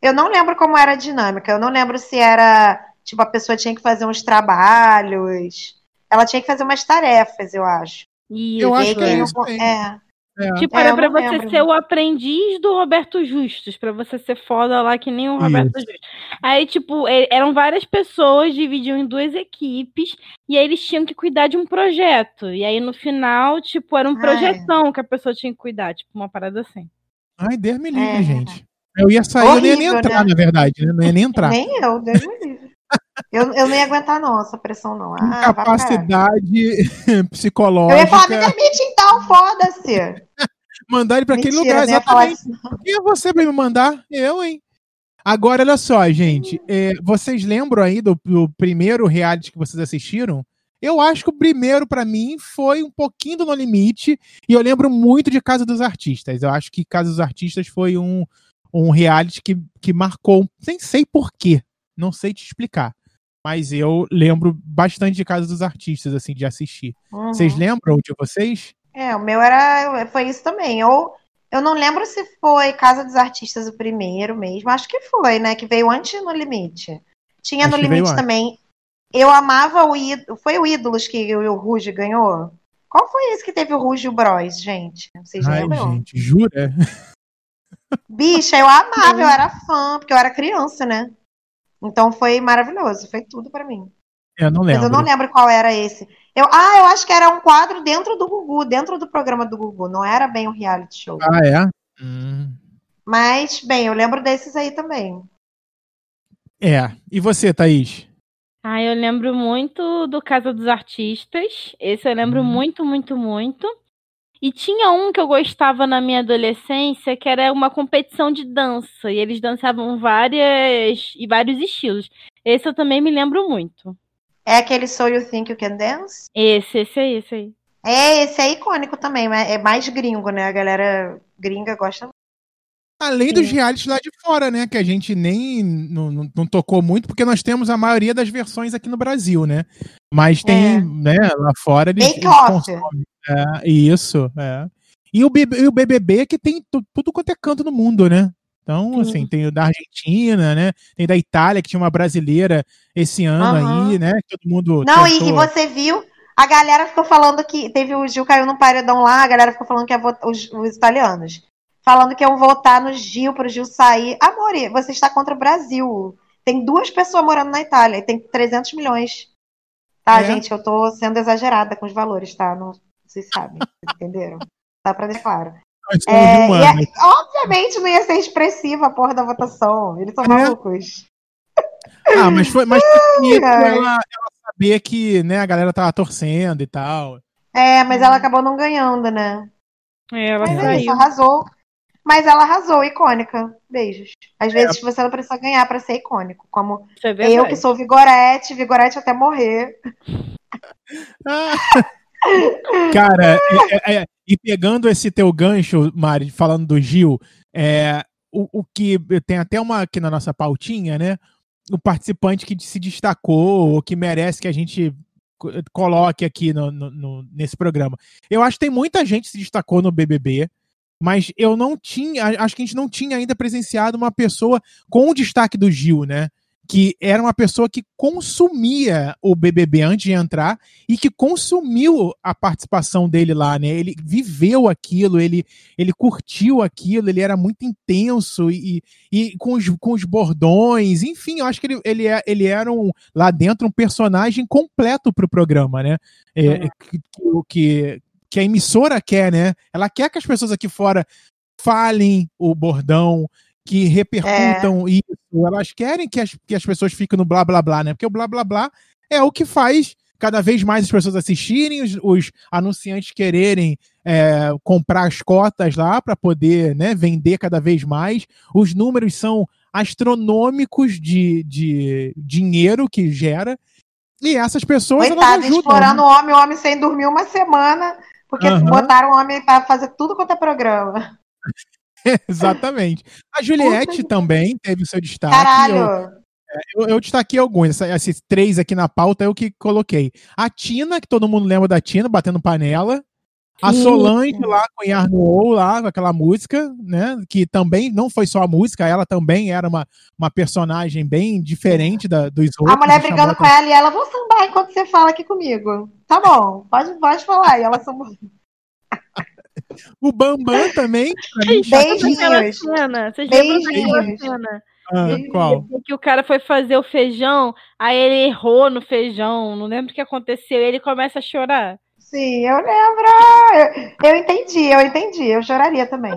Eu não lembro como era a dinâmica. Eu não lembro se era. Tipo, a pessoa tinha que fazer uns trabalhos. Ela tinha que fazer umas tarefas, eu acho. E eu acho que é, não... é. É. Tipo, era é, pra você lembro. ser o aprendiz do Roberto Justus, pra você ser foda lá que nem o Roberto Isso. Justus. Aí, tipo, eram várias pessoas, dividiam em duas equipes, e aí eles tinham que cuidar de um projeto. E aí, no final, tipo, era um projeção que a pessoa tinha que cuidar, tipo, uma parada assim. Ai, Deus me livre, é. gente. Eu ia sair, Horrível, eu nem ia entrar, né? na verdade, né? Não ia nem entrar. Nem eu, Deus me livre. Eu, eu não ia aguentar, não, essa pressão, não. Ah, Capacidade psicológica. Eu ia falar, me demite então, foda-se. mandar ele para aquele lugar, exatamente. Quem é você para me mandar? Eu, hein? Agora, olha só, gente. É, vocês lembram aí do, do, primeiro reality que vocês assistiram? Eu acho que o primeiro, para mim, foi um pouquinho do No Limite. E eu lembro muito de Casa dos Artistas. Eu acho que Casa dos Artistas foi um, um reality que, que marcou. Nem sei porquê. Não sei te explicar. Mas eu lembro bastante de Casa dos Artistas, assim, de assistir. Uhum. Vocês lembram de vocês? É, o meu era. Foi isso também. Ou eu não lembro se foi Casa dos Artistas o primeiro mesmo. Acho que foi, né? Que veio antes no Limite. Tinha Acho no Limite também. Eu amava o ídolo. Foi o Ídolos que o Ruge ganhou? Qual foi esse que teve o Ruge e o Bros, gente? Vocês Ai, lembram? Gente, jura? Bicha, eu amava, eu era fã, porque eu era criança, né? Então foi maravilhoso, foi tudo para mim. Eu não lembro. Mas eu não lembro qual era esse. Eu, ah, eu acho que era um quadro dentro do Gugu, dentro do programa do Gugu. Não era bem um reality show. Ah, é? Hum. Mas, bem, eu lembro desses aí também. É. E você, Thaís? Ah, eu lembro muito do Casa dos Artistas. Esse eu lembro hum. muito, muito, muito. E tinha um que eu gostava na minha adolescência, que era uma competição de dança. E eles dançavam várias e vários estilos. Esse eu também me lembro muito. É aquele So You Think You Can Dance? Esse, esse aí, esse aí. É, esse é icônico também, mas é mais gringo, né? A galera gringa gosta Além Sim. dos realities lá de fora, né? Que a gente nem não, não, não, tocou muito, porque nós temos a maioria das versões aqui no Brasil, né? Mas tem, é. né, lá fora eles, eles consomem. É, isso, é. E o, e o BBB que tem tudo quanto é canto no mundo, né? Então, Sim. assim, tem o da Argentina, né? Tem da Itália, que tinha uma brasileira esse ano uhum. aí, né? Todo mundo. Não, tentou... e, você viu, a galera ficou falando que. Teve o Gil caiu no paredão lá, a galera ficou falando que é os, os italianos. Falando que iam votar no Gil para o Gil sair. Amor, você está contra o Brasil. Tem duas pessoas morando na Itália e tem 300 milhões. Tá, é. gente? Eu tô sendo exagerada com os valores, tá? Não, vocês sabem, entenderam? Dá para deixar claro. É, e, obviamente não ia ser expressiva a porra da votação. Eles são é. malucos. Ah, mas foi, mas foi bonito ela, ela saber que né, a galera tava torcendo e tal. É, mas ela acabou não ganhando, né? É, ela mas é isso, arrasou. Mas ela arrasou, icônica. Beijos. Às vezes é. você não precisa ganhar para ser icônico. Como é eu que sou Vigorete, Vigorete até morrer. Ah. Cara, é, é, é, e pegando esse teu gancho, Mari, falando do Gil, é, o, o que tem até uma aqui na nossa pautinha, né? O participante que se destacou, ou que merece que a gente coloque aqui no, no, no, nesse programa. Eu acho que tem muita gente que se destacou no BBB, mas eu não tinha, acho que a gente não tinha ainda presenciado uma pessoa com o destaque do Gil, né? que era uma pessoa que consumia o BBB antes de entrar e que consumiu a participação dele lá, né? Ele viveu aquilo, ele, ele curtiu aquilo, ele era muito intenso e, e com, os, com os bordões, enfim, eu acho que ele, ele, é, ele era um, lá dentro um personagem completo para o programa, né? É, é. Que, que, que a emissora quer, né? Ela quer que as pessoas aqui fora falem o bordão, que repercutam é. isso, elas querem que as, que as pessoas fiquem no blá blá blá, né? Porque o blá blá blá é o que faz cada vez mais as pessoas assistirem, os, os anunciantes quererem é, comprar as cotas lá para poder né, vender cada vez mais. Os números são astronômicos de, de dinheiro que gera. E essas pessoas. Coitado, explorando né? o homem, o homem sem dormir uma semana, porque uhum. botaram o homem para fazer tudo quanto é programa. Exatamente. A Juliette também teve o seu destaque. Caralho! Eu, eu, eu destaquei alguns, esses três aqui na pauta eu que coloquei. A Tina, que todo mundo lembra da Tina, batendo panela. A Solange lá com Yarnou lá, com aquela música, né? Que também não foi só a música, ela também era uma, uma personagem bem diferente da, dos outros. A mulher brigando com ela e ela, vou sambar enquanto você fala aqui comigo. Tá bom, pode, pode falar. E ela sambou. o Bambam também. Beijinhos. Cena. Vocês Beijinhos. cena? Ah, qual? Que o cara foi fazer o feijão, aí ele errou no feijão, não lembro o que aconteceu, ele começa a chorar. Sim, eu lembro. Eu, eu entendi, eu entendi. Eu choraria também.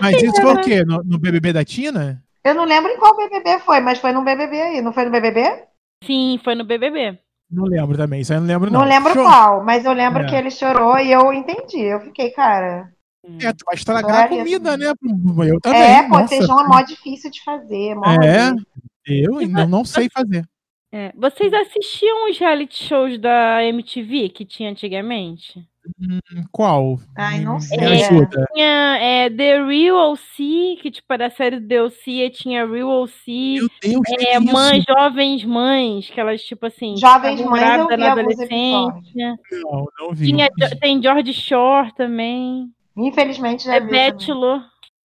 Mas isso foi o quê? No, no, BBB da Tina? Eu não lembro em qual BBB foi, mas foi no BBB aí. Não foi no BBB? Sim, foi no BBB. Não lembro também, isso aí eu não lembro não. Não lembro qual, mas eu lembro é. que ele chorou e eu entendi. Eu fiquei, cara... É, tu vai estragar a comida, né? Eu também. É, pô, feijão é mó difícil de fazer. É, eu não, não sei fazer. É. Vocês assistiam os reality shows da MTV que tinha antigamente? Hum, qual? Ai, não sei. É, tinha é, The Real OC, que tipo era a série The OC, tinha Real OC. Meu Deus, é, mães, jovens mães, que elas, tipo assim, jovens mães eu vi na adolescência. Não, não vi. Tinha, tem George Shore também. Infelizmente já é vi. Bachelor.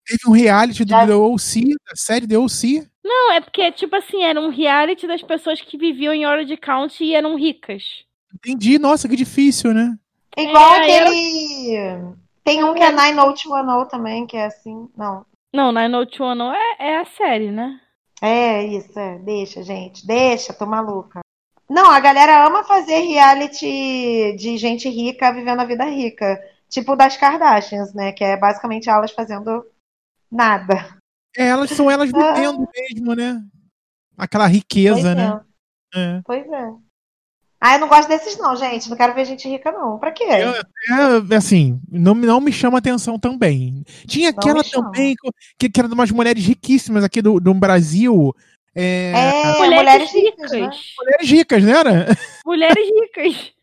Teve um reality do The OC, da série The OC. Não, é porque, tipo assim, era um reality das pessoas que viviam em Orange County e eram ricas. Entendi. Nossa, que difícil, né? Igual é, aquele. Eu... Tem um que é 90210 também, que é assim. Não. Não, 90210 é, é a série, né? É, isso, é. Deixa, gente. Deixa, tô maluca. Não, a galera ama fazer reality de gente rica vivendo a vida rica. Tipo das Kardashians, né? Que é basicamente elas fazendo nada. É, elas são elas vivendo ah. mesmo, né? Aquela riqueza, pois né? É. É. Pois é. Ah, eu não gosto desses, não, gente. Não quero ver gente rica, não. Pra quê? É, assim, não, não me chama atenção também. Tinha aquela também que, que era de umas mulheres riquíssimas aqui do, do Brasil. É, é mulheres, mulheres ricas. Né? Mulheres ricas, né? Era? Mulheres ricas.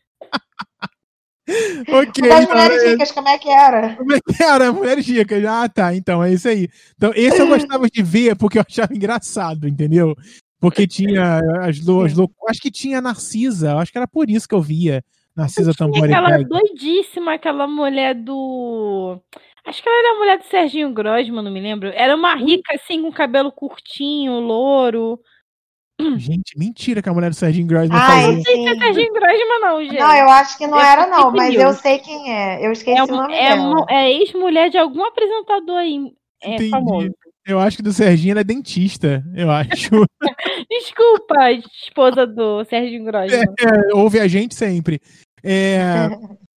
ok. Das então, mulheres é ricas, como é que era? Como é que era? Mulheres ricas. Ah, tá. Então, é isso aí. Então, esse eu gostava de ver porque eu achava engraçado, entendeu? Porque tinha as loucas. Acho que tinha Narcisa. Acho que era por isso que eu via. Narcisa Tambori. Aquela doidíssima, aquela mulher do. Acho que ela era a mulher do Serginho Grosman, não me lembro. Era uma rica, assim, com cabelo curtinho, louro. Gente, mentira que a mulher do Serginho Grossman ah, fazia. Não sei se é Serginho Grossman, não, gente. Não, eu acho que não eu era, não, mas eu sei quem é. Eu esqueci é, o nome é, dela. É ex-mulher de algum apresentador aí. É, Entendi. famoso. Eu acho que do Serginho ela é dentista, eu acho. Desculpa, esposa do Serginho Grossman. É, ouve a gente sempre. É,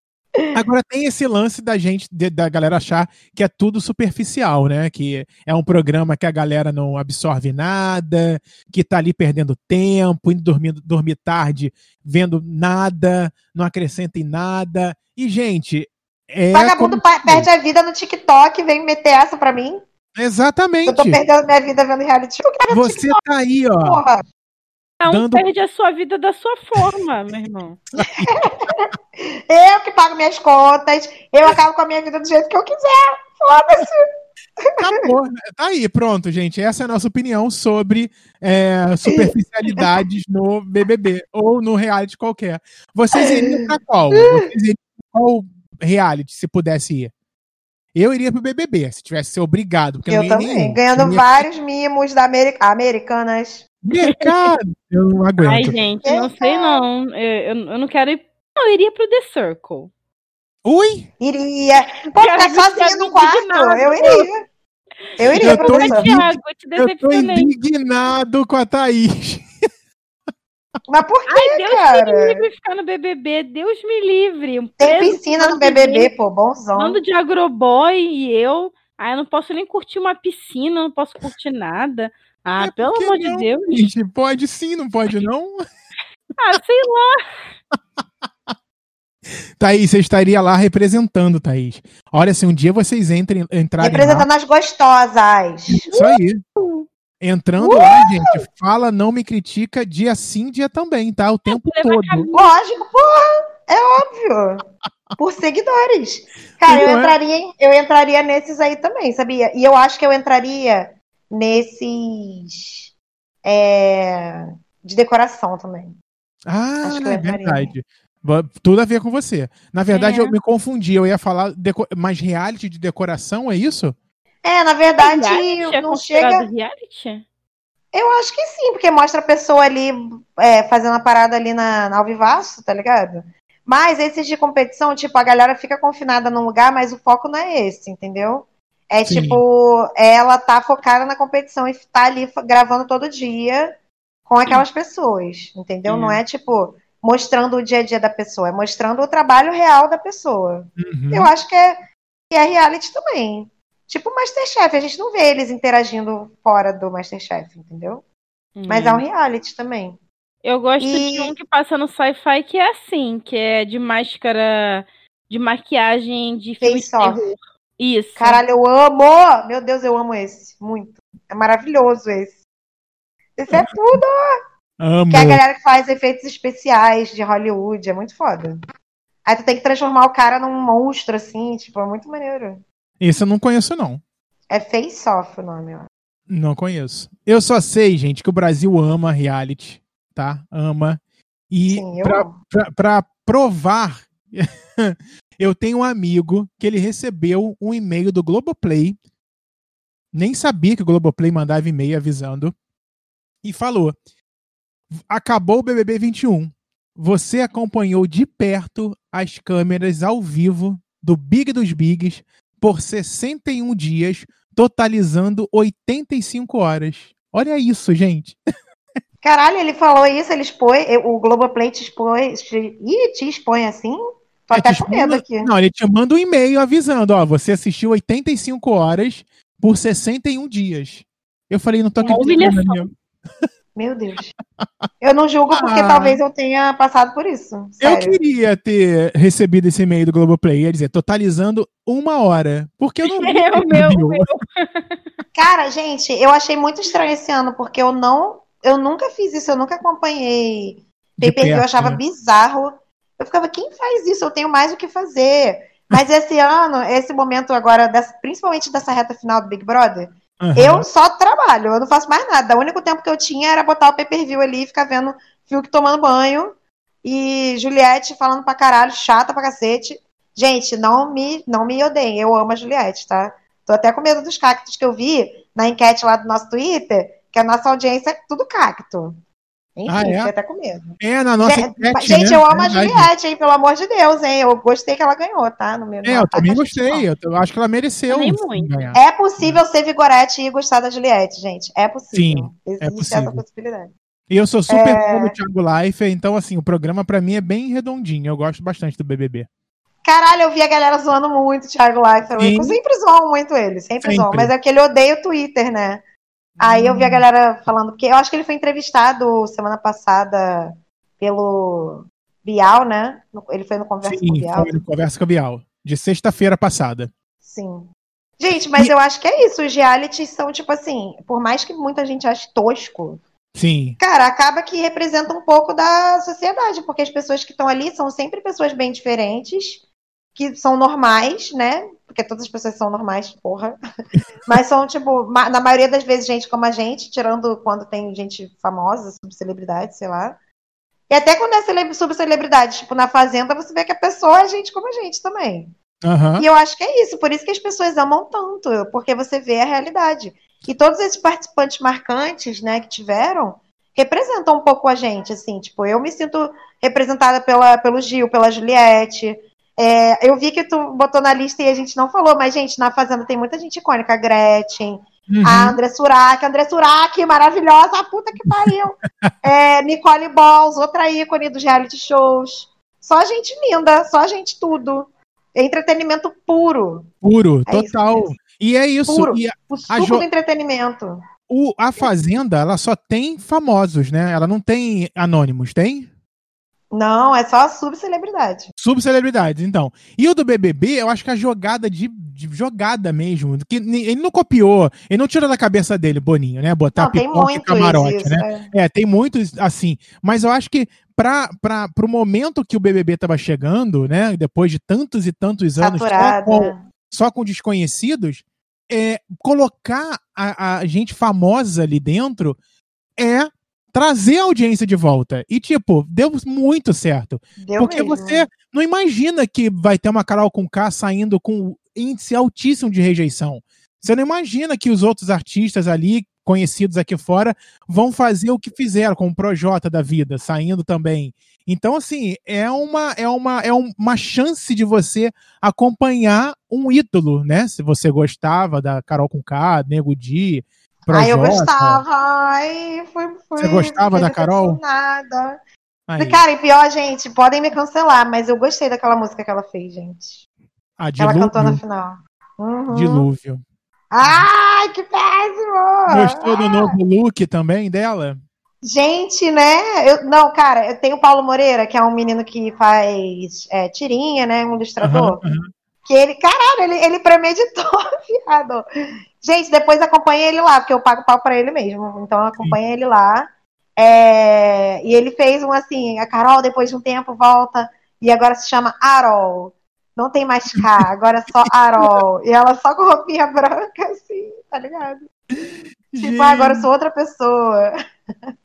Agora tem esse lance da gente, de, da galera achar que é tudo superficial, né? Que é um programa que a galera não absorve nada, que tá ali perdendo tempo, indo dormir, dormir tarde, vendo nada, não acrescenta em nada. E, gente. É Vagabundo como... perde a vida no TikTok, vem meter essa pra mim. Exatamente. Eu tô perdendo minha vida vendo reality show. Você tá aí, ó. Porra. Cada um dando... perde a sua vida da sua forma, meu irmão. eu que pago minhas contas, eu acabo com a minha vida do jeito que eu quiser. Foda-se. Acabou. Tá aí, pronto, gente. Essa é a nossa opinião sobre é, superficialidades no BBB ou no reality qualquer. Vocês iriam pra qual? Vocês iriam pra qual reality, se pudesse ir? Eu iria pro BBB, se tivesse que ser obrigado. eu também, nenhum. ganhando vários mimos da Americ Americanas. Mercado! Eu não aguento. Ai, gente, não sei não. Eu, eu, eu não quero ir. Não, eu iria pro The Circle. Ui? Iria. Pô, ficar sozinha no quarto. Eu iria. Eu iria eu pro The Circle. Eu tô indignado com a Thaís. Mas por que, Ai, Deus cara? me livre ficar no BBB. Deus me livre. Um Tem piscina no BBB, pô, bonzão. Bando de agroboy e eu. Aí eu não posso nem curtir uma piscina, não posso curtir nada. Ah, é pelo amor de Deus. Gente, pode sim, não pode não? ah, sei lá. Thaís, você estaria lá representando, Thaís. Olha, se um dia vocês entrem, entrarem Representando lá... as gostosas. Isso aí. Entrando uh! lá, gente, fala, não me critica, dia sim, dia também, tá? O tempo todo. Lógico, porra, é óbvio. Por seguidores. Cara, eu é? entraria, eu entraria nesses aí também, sabia? E eu acho que eu entraria nesses é, de decoração também. Ah, é verdade. Tudo a ver com você. Na verdade, é. eu me confundi. Eu ia falar mais reality de decoração, é isso? É, na verdade, reality não é chega. Reality? Eu acho que sim, porque mostra a pessoa ali é, fazendo a parada ali na, na Alvivaço, tá ligado? Mas esses de competição, tipo, a galera fica confinada num lugar, mas o foco não é esse, entendeu? É sim. tipo, ela tá focada na competição e tá ali gravando todo dia com aquelas sim. pessoas, entendeu? Não é tipo mostrando o dia a dia da pessoa, é mostrando o trabalho real da pessoa. Uhum. Eu acho que é, que é reality também. Tipo o Masterchef, a gente não vê eles interagindo fora do Masterchef, entendeu? Uhum. Mas é um reality também. Eu gosto e... de um que passa no sci-fi que é assim, que é de máscara, de maquiagem de filme de terror. Isso. Caralho, eu amo! Meu Deus, eu amo esse. Muito. É maravilhoso esse. Esse é tudo! Amo. Que é a galera que faz efeitos especiais de Hollywood. É muito foda. Aí tu tem que transformar o cara num monstro, assim, tipo, é muito maneiro. Esse eu não conheço, não. É Face Off o nome, ó. Não conheço. Eu só sei, gente, que o Brasil ama reality tá? Ama. E para provar, eu tenho um amigo que ele recebeu um e-mail do Globoplay. Nem sabia que o Globoplay mandava e-mail avisando. E falou: Acabou o BBB 21. Você acompanhou de perto as câmeras ao vivo do Big dos Bigs por 61 dias, totalizando 85 horas. Olha isso, gente. Caralho, ele falou isso, ele expõe, o Globoplay te expõe, te, ih, te expõe assim? Tô é, até com medo aqui. Não, ele te manda um e-mail avisando, ó, você assistiu 85 horas por 61 dias. Eu falei, não tô acreditando. Meu Deus. Eu não julgo porque ah, talvez eu tenha passado por isso. Sério. Eu queria ter recebido esse e-mail do Globoplay, ia dizer, totalizando uma hora. Porque eu não. Meu, meu, meu. Cara, gente, eu achei muito estranho esse ano, porque eu não eu nunca fiz isso, eu nunca acompanhei pay per view, eu achava né? bizarro. Eu ficava, quem faz isso? Eu tenho mais o que fazer. Mas esse ano, esse momento agora, dessa, principalmente dessa reta final do Big Brother, uhum. eu só trabalho, eu não faço mais nada. O único tempo que eu tinha era botar o pay per view ali e ficar vendo Fiuk tomando banho e Juliette falando pra caralho, chata pra cacete. Gente, não me, não me odeiem, eu amo a Juliette, tá? Tô até com medo dos cactos que eu vi na enquete lá do nosso Twitter que a nossa audiência é tudo cacto. Enfim, ah, é? até com medo. É, na nossa enquete, Gente, né? eu amo a Juliette, hein? Pelo amor de Deus, hein? Eu gostei que ela ganhou, tá? No meu, é, eu também gostei. Eu acho que ela mereceu ganhar. É possível ser Vigorete e gostar da Juliette, gente. É possível. Sim, é Existe é possível. essa possibilidade. E eu sou super é... fã do Thiago Life, então, assim, o programa pra mim é bem redondinho. Eu gosto bastante do BBB. Caralho, eu vi a galera zoando muito o Thiago Leifert. Eu sempre zoam muito ele, sempre, sempre. zoam. Mas é que ele odeia o Twitter, né? Aí eu vi a hum. galera falando, porque eu acho que ele foi entrevistado semana passada pelo Bial, né? Ele foi no Conversa Sim, com Bial. Foi no Conversa com Bial, de sexta-feira passada. Sim. Gente, mas e... eu acho que é isso. Os realities são, tipo assim, por mais que muita gente ache tosco. Sim. Cara, acaba que representa um pouco da sociedade, porque as pessoas que estão ali são sempre pessoas bem diferentes, que são normais, né? Porque todas as pessoas são normais, porra. Mas são, tipo, na maioria das vezes, gente como a gente, tirando quando tem gente famosa, subcelebridade, sei lá. E até quando é subcelebridade, tipo, na Fazenda, você vê que a pessoa é gente como a gente também. Uhum. E eu acho que é isso, por isso que as pessoas amam tanto, porque você vê a realidade. E todos esses participantes marcantes, né, que tiveram, representam um pouco a gente, assim, tipo, eu me sinto representada pela, pelo Gil, pela Juliette, é, eu vi que tu botou na lista e a gente não falou, mas, gente, na Fazenda tem muita gente icônica. A Gretchen, uhum. a André Surak, André Surak, maravilhosa, a puta que pariu. é, Nicole Balls, outra ícone dos reality shows. Só gente linda, só gente tudo. Entretenimento puro. Puro, é total. e é isso. Puro. E a, o suco jo... do entretenimento. o, a Fazenda, ela só tem famosos, né? Ela não tem anônimos, tem? Não, é só subcelebridade. Subcelebridades, então. E o do BBB, eu acho que a jogada de, de, jogada mesmo, que ele não copiou, ele não tirou da cabeça dele, Boninho, né? Botar não, pipoca e camarote, isso, né? É. é. tem muitos assim, mas eu acho que para o momento que o BBB estava chegando, né, depois de tantos e tantos anos só com, só com, desconhecidos, é, colocar a, a gente famosa ali dentro é trazer a audiência de volta. E, tipo, deu muito certo. Deu porque mesmo. você não imagina que vai ter uma Carol com K saindo com índice altíssimo de rejeição. Você não imagina que os outros artistas ali, conhecidos aqui fora, vão fazer o que fizeram com o Projota da vida, saindo também. Então, assim, é uma, é uma, é uma chance de você acompanhar um ídolo, né? Se você gostava da Carol com K, Nego Di, Projota. Ai, eu gostava. Ai, foi, foi, Você gostava da Carol? Nada. Cara, e pior, gente, podem me cancelar, mas eu gostei daquela música que ela fez, gente. A Dilúvio. Ela cantou na final. Uhum. Dilúvio. Ai, que péssimo! Gostou do novo look também dela? Gente, né? Eu, não, cara, eu tenho o Paulo Moreira, que é um menino que faz é, tirinha, né? Um ilustrador. Uhum, uhum. Que ele, caralho, ele, ele premeditou, viado. Gente, depois acompanha ele lá, porque eu pago pau pra ele mesmo. Então acompanha Sim. ele lá. É... E ele fez um assim, a Carol, depois de um tempo, volta. E agora se chama Arol. Não tem mais K, agora é só Arol. E ela só com roupinha branca, assim, tá ligado? Gente. Tipo, ah, agora eu sou outra pessoa.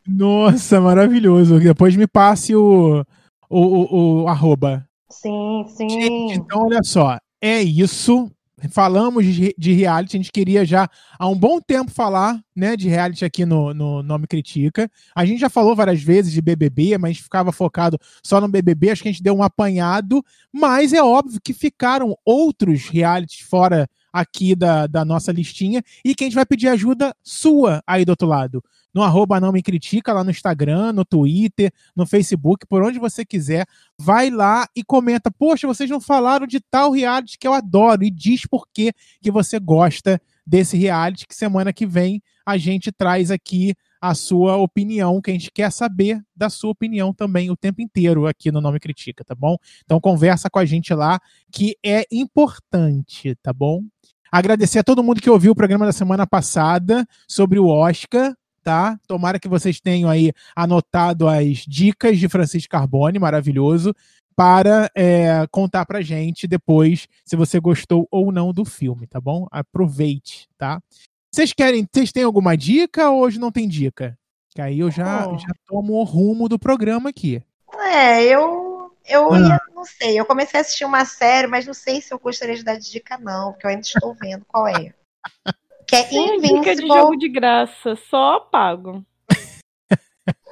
Nossa, maravilhoso. Depois me passe o, o, o, o arroba. Sim, sim. Gente, então, olha só é isso. Falamos de, reality, a gente queria já há um bom tempo falar né, de reality aqui no, no Nome Critica. A gente já falou várias vezes de BBB, mas a gente ficava focado só no BBB, acho que a gente deu um apanhado, mas é óbvio que ficaram outros realities fora aqui da, da nossa listinha. E que a gente vai pedir ajuda sua aí do outro lado. No arroba não me critica, lá no Instagram, no Twitter, no Facebook, por onde você quiser. Vai lá e comenta, poxa, vocês não falaram de tal reality que eu adoro, e diz por que que você gosta desse reality, que semana que vem a gente traz aqui a sua opinião, que a gente quer saber da sua opinião também o tempo inteiro aqui no Nome Critica, tá bom? Então conversa com a gente lá, que é importante, tá bom? Agradecer a todo mundo que ouviu o programa da semana passada sobre o Oscar tá? Tomara que vocês tenham aí anotado as dicas de Francisco Carbone, maravilhoso, para é, contar pra gente depois se você gostou ou não do filme, tá bom? Aproveite, tá? Vocês querem, vocês têm alguma dica ou hoje não tem dica? Que aí eu já, oh. já tomo o rumo do programa aqui. É, eu eu ah. ia, não sei, eu comecei a assistir uma série, mas não sei se eu gostaria de dar dica não, porque eu ainda estou vendo qual é. que é Sim, Invincible. Dica de jogo de graça, só pago.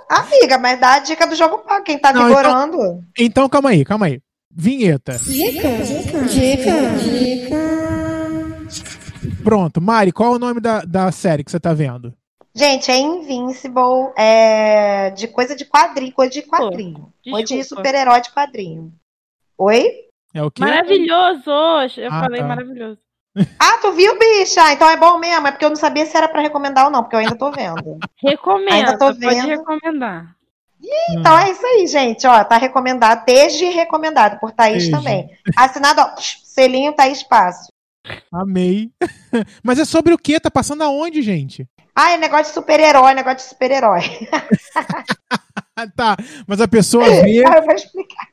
Amiga, mas dá a dica do jogo pago, quem tá Não, vigorando. Então, então, calma aí, calma aí. Vinheta. Dica, dica, dica, dica. Pronto, Mari, qual é o nome da, da série que você tá vendo? Gente, é Invincible, é de coisa de quadrinho, coisa de quadrinho. Ou de super-herói de quadrinho. Oi? É o quê? Maravilhoso! Eu ah, falei tá. maravilhoso. Ah, tu viu, bicha? Então é bom mesmo. É porque eu não sabia se era para recomendar ou não, porque eu ainda tô vendo. Recomendo. Ainda tô vendo. Pode recomendar. Ih, então é isso aí, gente. Ó, tá recomendado, desde recomendado por Thaís desde. também. Assinado, ó, selinho Thaís Passo. Amei. Mas é sobre o que? Tá passando aonde, gente? Ah, é negócio de super-herói, negócio de super-herói. tá, mas a pessoa vê. Ah, eu vou explicar.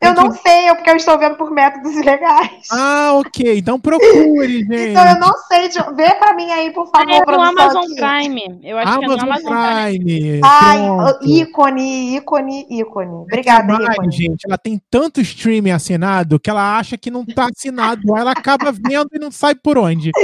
eu não que... sei, porque eu estou vendo por métodos ilegais. Ah, ok. Então procure, gente. Então eu não sei. De... Vê pra mim aí, por favor. É no Amazon aqui. Prime. Eu acho Amazon que é no Amazon Prime. Prime. Ai, ícone, ícone, ícone. Obrigada, é ícone. gente, ela tem tanto streaming assinado que ela acha que não tá assinado. ela acaba vendo e não sabe por onde.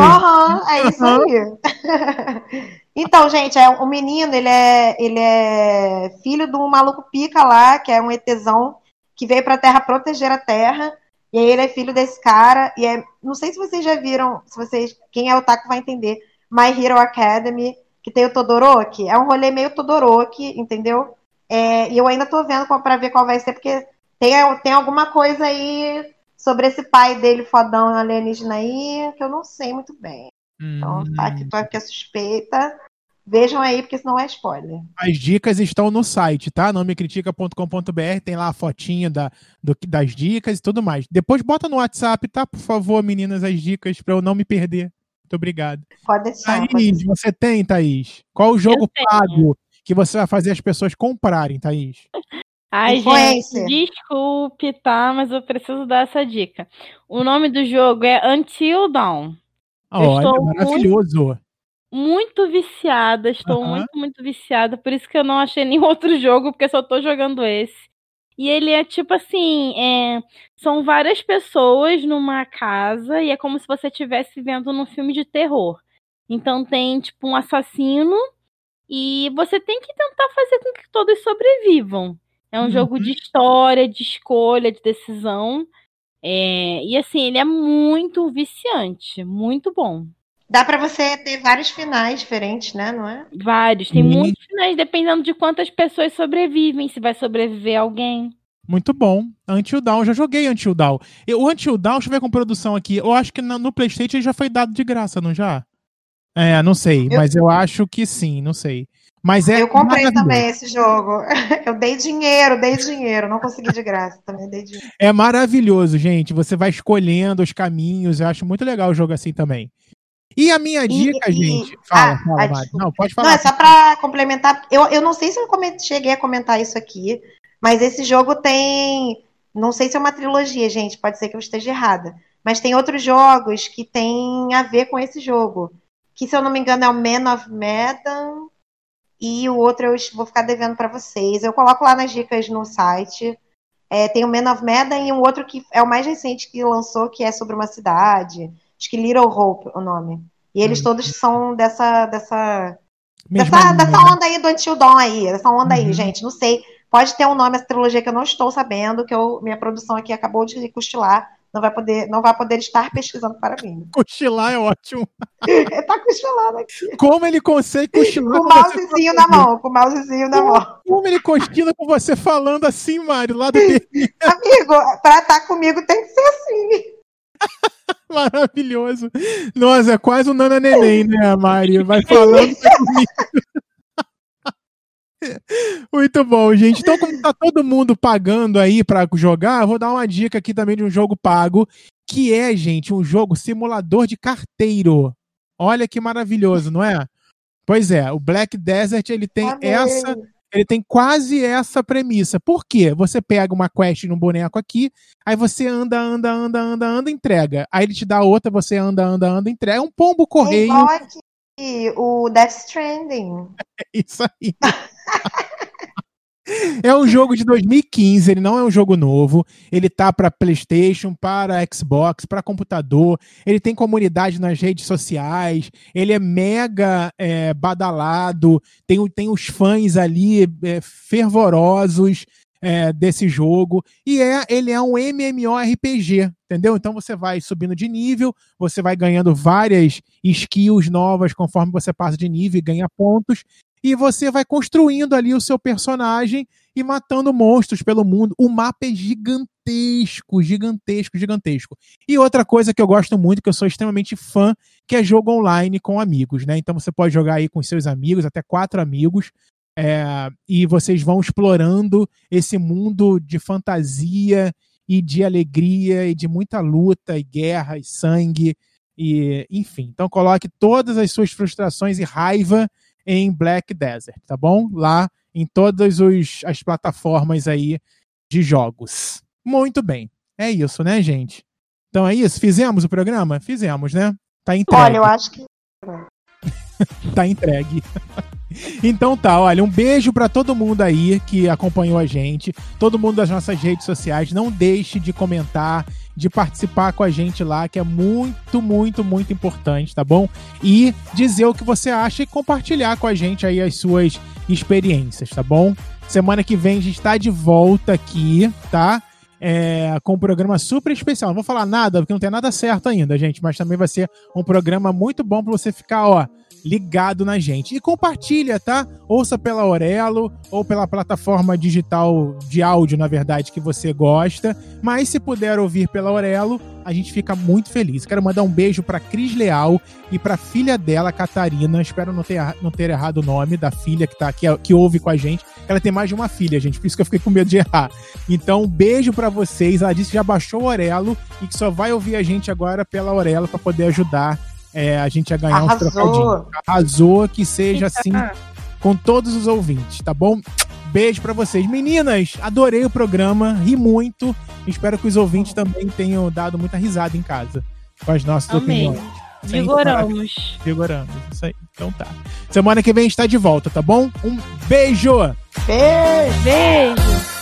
Aham, uhum, é isso aí. Então, gente, é, o menino, ele é, ele é filho de um maluco pica lá, que é um ETzão, que veio pra Terra proteger a Terra. E aí ele é filho desse cara. E é, não sei se vocês já viram, se vocês, quem é o Taco vai entender, My Hero Academy, que tem o Todoroki. É um rolê meio Todoroki, entendeu? É, e eu ainda tô vendo para ver qual vai ser, porque tem, tem alguma coisa aí sobre esse pai dele fodão alienígena aí que eu não sei muito bem. Então, tá aqui, tô aqui a suspeita. Vejam aí, porque senão é spoiler. As dicas estão no site, tá? Nomecritica.com.br, tem lá a fotinha da, do, das dicas e tudo mais. Depois bota no WhatsApp, tá? Por favor, meninas, as dicas para eu não me perder. Muito obrigado. Pode deixar. Thaís, pode você tem, Thaís? Qual o jogo pago que você vai fazer as pessoas comprarem, Thaís? Ai, gente, desculpe, tá? Mas eu preciso dar essa dica. O nome do jogo é Until Dawn. Olha, maravilhoso. Muito, muito viciada, estou uhum. muito, muito viciada. Por isso que eu não achei nenhum outro jogo, porque só tô jogando esse. E ele é tipo assim: é, são várias pessoas numa casa e é como se você estivesse vendo num filme de terror. Então tem tipo um assassino e você tem que tentar fazer com que todos sobrevivam. É um uhum. jogo de história, de escolha, de decisão. É, e assim, ele é muito viciante, muito bom. Dá para você ter vários finais diferentes, né? Não é? Vários. Tem muitos finais, dependendo de quantas pessoas sobrevivem, se vai sobreviver alguém. Muito bom. Until Dawn, já joguei Until Dawn. O Until Dawn, deixa eu ver com produção aqui. Eu acho que no PlayStation ele já foi dado de graça, não já? É, não sei, eu... mas eu acho que sim, não sei. Mas é eu comprei também esse jogo. Eu dei dinheiro, dei dinheiro, não consegui de graça, também dei dinheiro. É maravilhoso, gente. Você vai escolhendo os caminhos. Eu acho muito legal o jogo assim também. E a minha dica, e, gente. Fala, ah, fala, Mari. Não, pode falar. Não, é só para complementar. Eu, eu não sei se eu cheguei a comentar isso aqui, mas esse jogo tem. Não sei se é uma trilogia, gente. Pode ser que eu esteja errada. Mas tem outros jogos que tem a ver com esse jogo. Que, se eu não me engano, é o Man of Medan e o outro eu vou ficar devendo para vocês. Eu coloco lá nas dicas no site. É, tem o Man of Medan e um outro que é o mais recente que lançou, que é sobre uma cidade. Acho que Little Hope o nome. E eles hum. todos são dessa. dessa dessa, dessa, onda aí do Until Dawn aí, dessa onda uhum. aí, gente. Não sei. Pode ter um nome essa trilogia que eu não estou sabendo, que eu, minha produção aqui acabou de cochilar não vai poder, não vai poder estar pesquisando para mim. Cochilar é ótimo. ele tá cochilando aqui. Como ele consegue cochilar com o mousezinho na mão, com o mousezinho na mão. Como ele cochila com você falando assim, Mário, lá do Amigo, para estar tá comigo tem que ser assim. Maravilhoso. Nossa, é quase um Nana Neném, né, Mari? Vai falando comigo. Muito bom, gente. Então, como tá todo mundo pagando aí para jogar, vou dar uma dica aqui também de um jogo pago, que é, gente, um jogo simulador de carteiro. Olha que maravilhoso, não é? Pois é, o Black Desert ele tem Amém. essa, ele tem quase essa premissa. Por quê? Você pega uma quest num boneco aqui, aí você anda, anda, anda, anda, anda, entrega. Aí ele te dá outra, você anda, anda, anda, entrega. É um pombo correio. o Death Stranding. É isso aí. É um jogo de 2015, ele não é um jogo novo. Ele tá para PlayStation, para Xbox, para computador. Ele tem comunidade nas redes sociais. Ele é mega é, badalado. Tem, tem os fãs ali é, fervorosos é, desse jogo. E é, ele é um MMORPG, entendeu? Então você vai subindo de nível, você vai ganhando várias skills novas conforme você passa de nível e ganha pontos e você vai construindo ali o seu personagem e matando monstros pelo mundo. O mapa é gigantesco, gigantesco, gigantesco. E outra coisa que eu gosto muito, que eu sou extremamente fã, que é jogo online com amigos, né? Então você pode jogar aí com seus amigos, até quatro amigos, é, e vocês vão explorando esse mundo de fantasia e de alegria e de muita luta e guerra e sangue e enfim. Então coloque todas as suas frustrações e raiva em Black Desert, tá bom? Lá em todas os, as plataformas aí de jogos. Muito bem. É isso, né, gente? Então é isso. Fizemos o programa? Fizemos, né? Tá entregue. Olha, eu acho que. tá entregue. Então tá, olha, um beijo para todo mundo aí que acompanhou a gente, todo mundo das nossas redes sociais. Não deixe de comentar, de participar com a gente lá, que é muito, muito, muito importante, tá bom? E dizer o que você acha e compartilhar com a gente aí as suas experiências, tá bom? Semana que vem a gente tá de volta aqui, tá? É, com um programa super especial. Não vou falar nada, porque não tem nada certo ainda, gente, mas também vai ser um programa muito bom para você ficar, ó, ligado na gente. E compartilha, tá? Ouça pela Aurelo ou pela plataforma digital de áudio, na verdade, que você gosta. Mas se puder ouvir pela Aurelo, a gente fica muito feliz. Quero mandar um beijo para Cris Leal e para filha dela, Catarina. Espero não ter, não ter errado o nome da filha que tá aqui, que ouve com a gente. Ela tem mais de uma filha, gente, por isso que eu fiquei com medo de errar. Então, beijo para vocês. Ela disse que já baixou o Aurelo e que só vai ouvir a gente agora pela Aurelo para poder ajudar é, a gente a ganhar Arrasou. uns trocadinhos. Arrasou que seja assim com todos os ouvintes, tá bom? Beijo para vocês. Meninas, adorei o programa, ri muito. Espero que os ouvintes também tenham dado muita risada em casa com as nossas Amém. opiniões. Vigoramos. Vigoramos, isso aí. Então tá. Semana que vem a gente tá de volta, tá bom? Um beijo! Beijo! Beijo!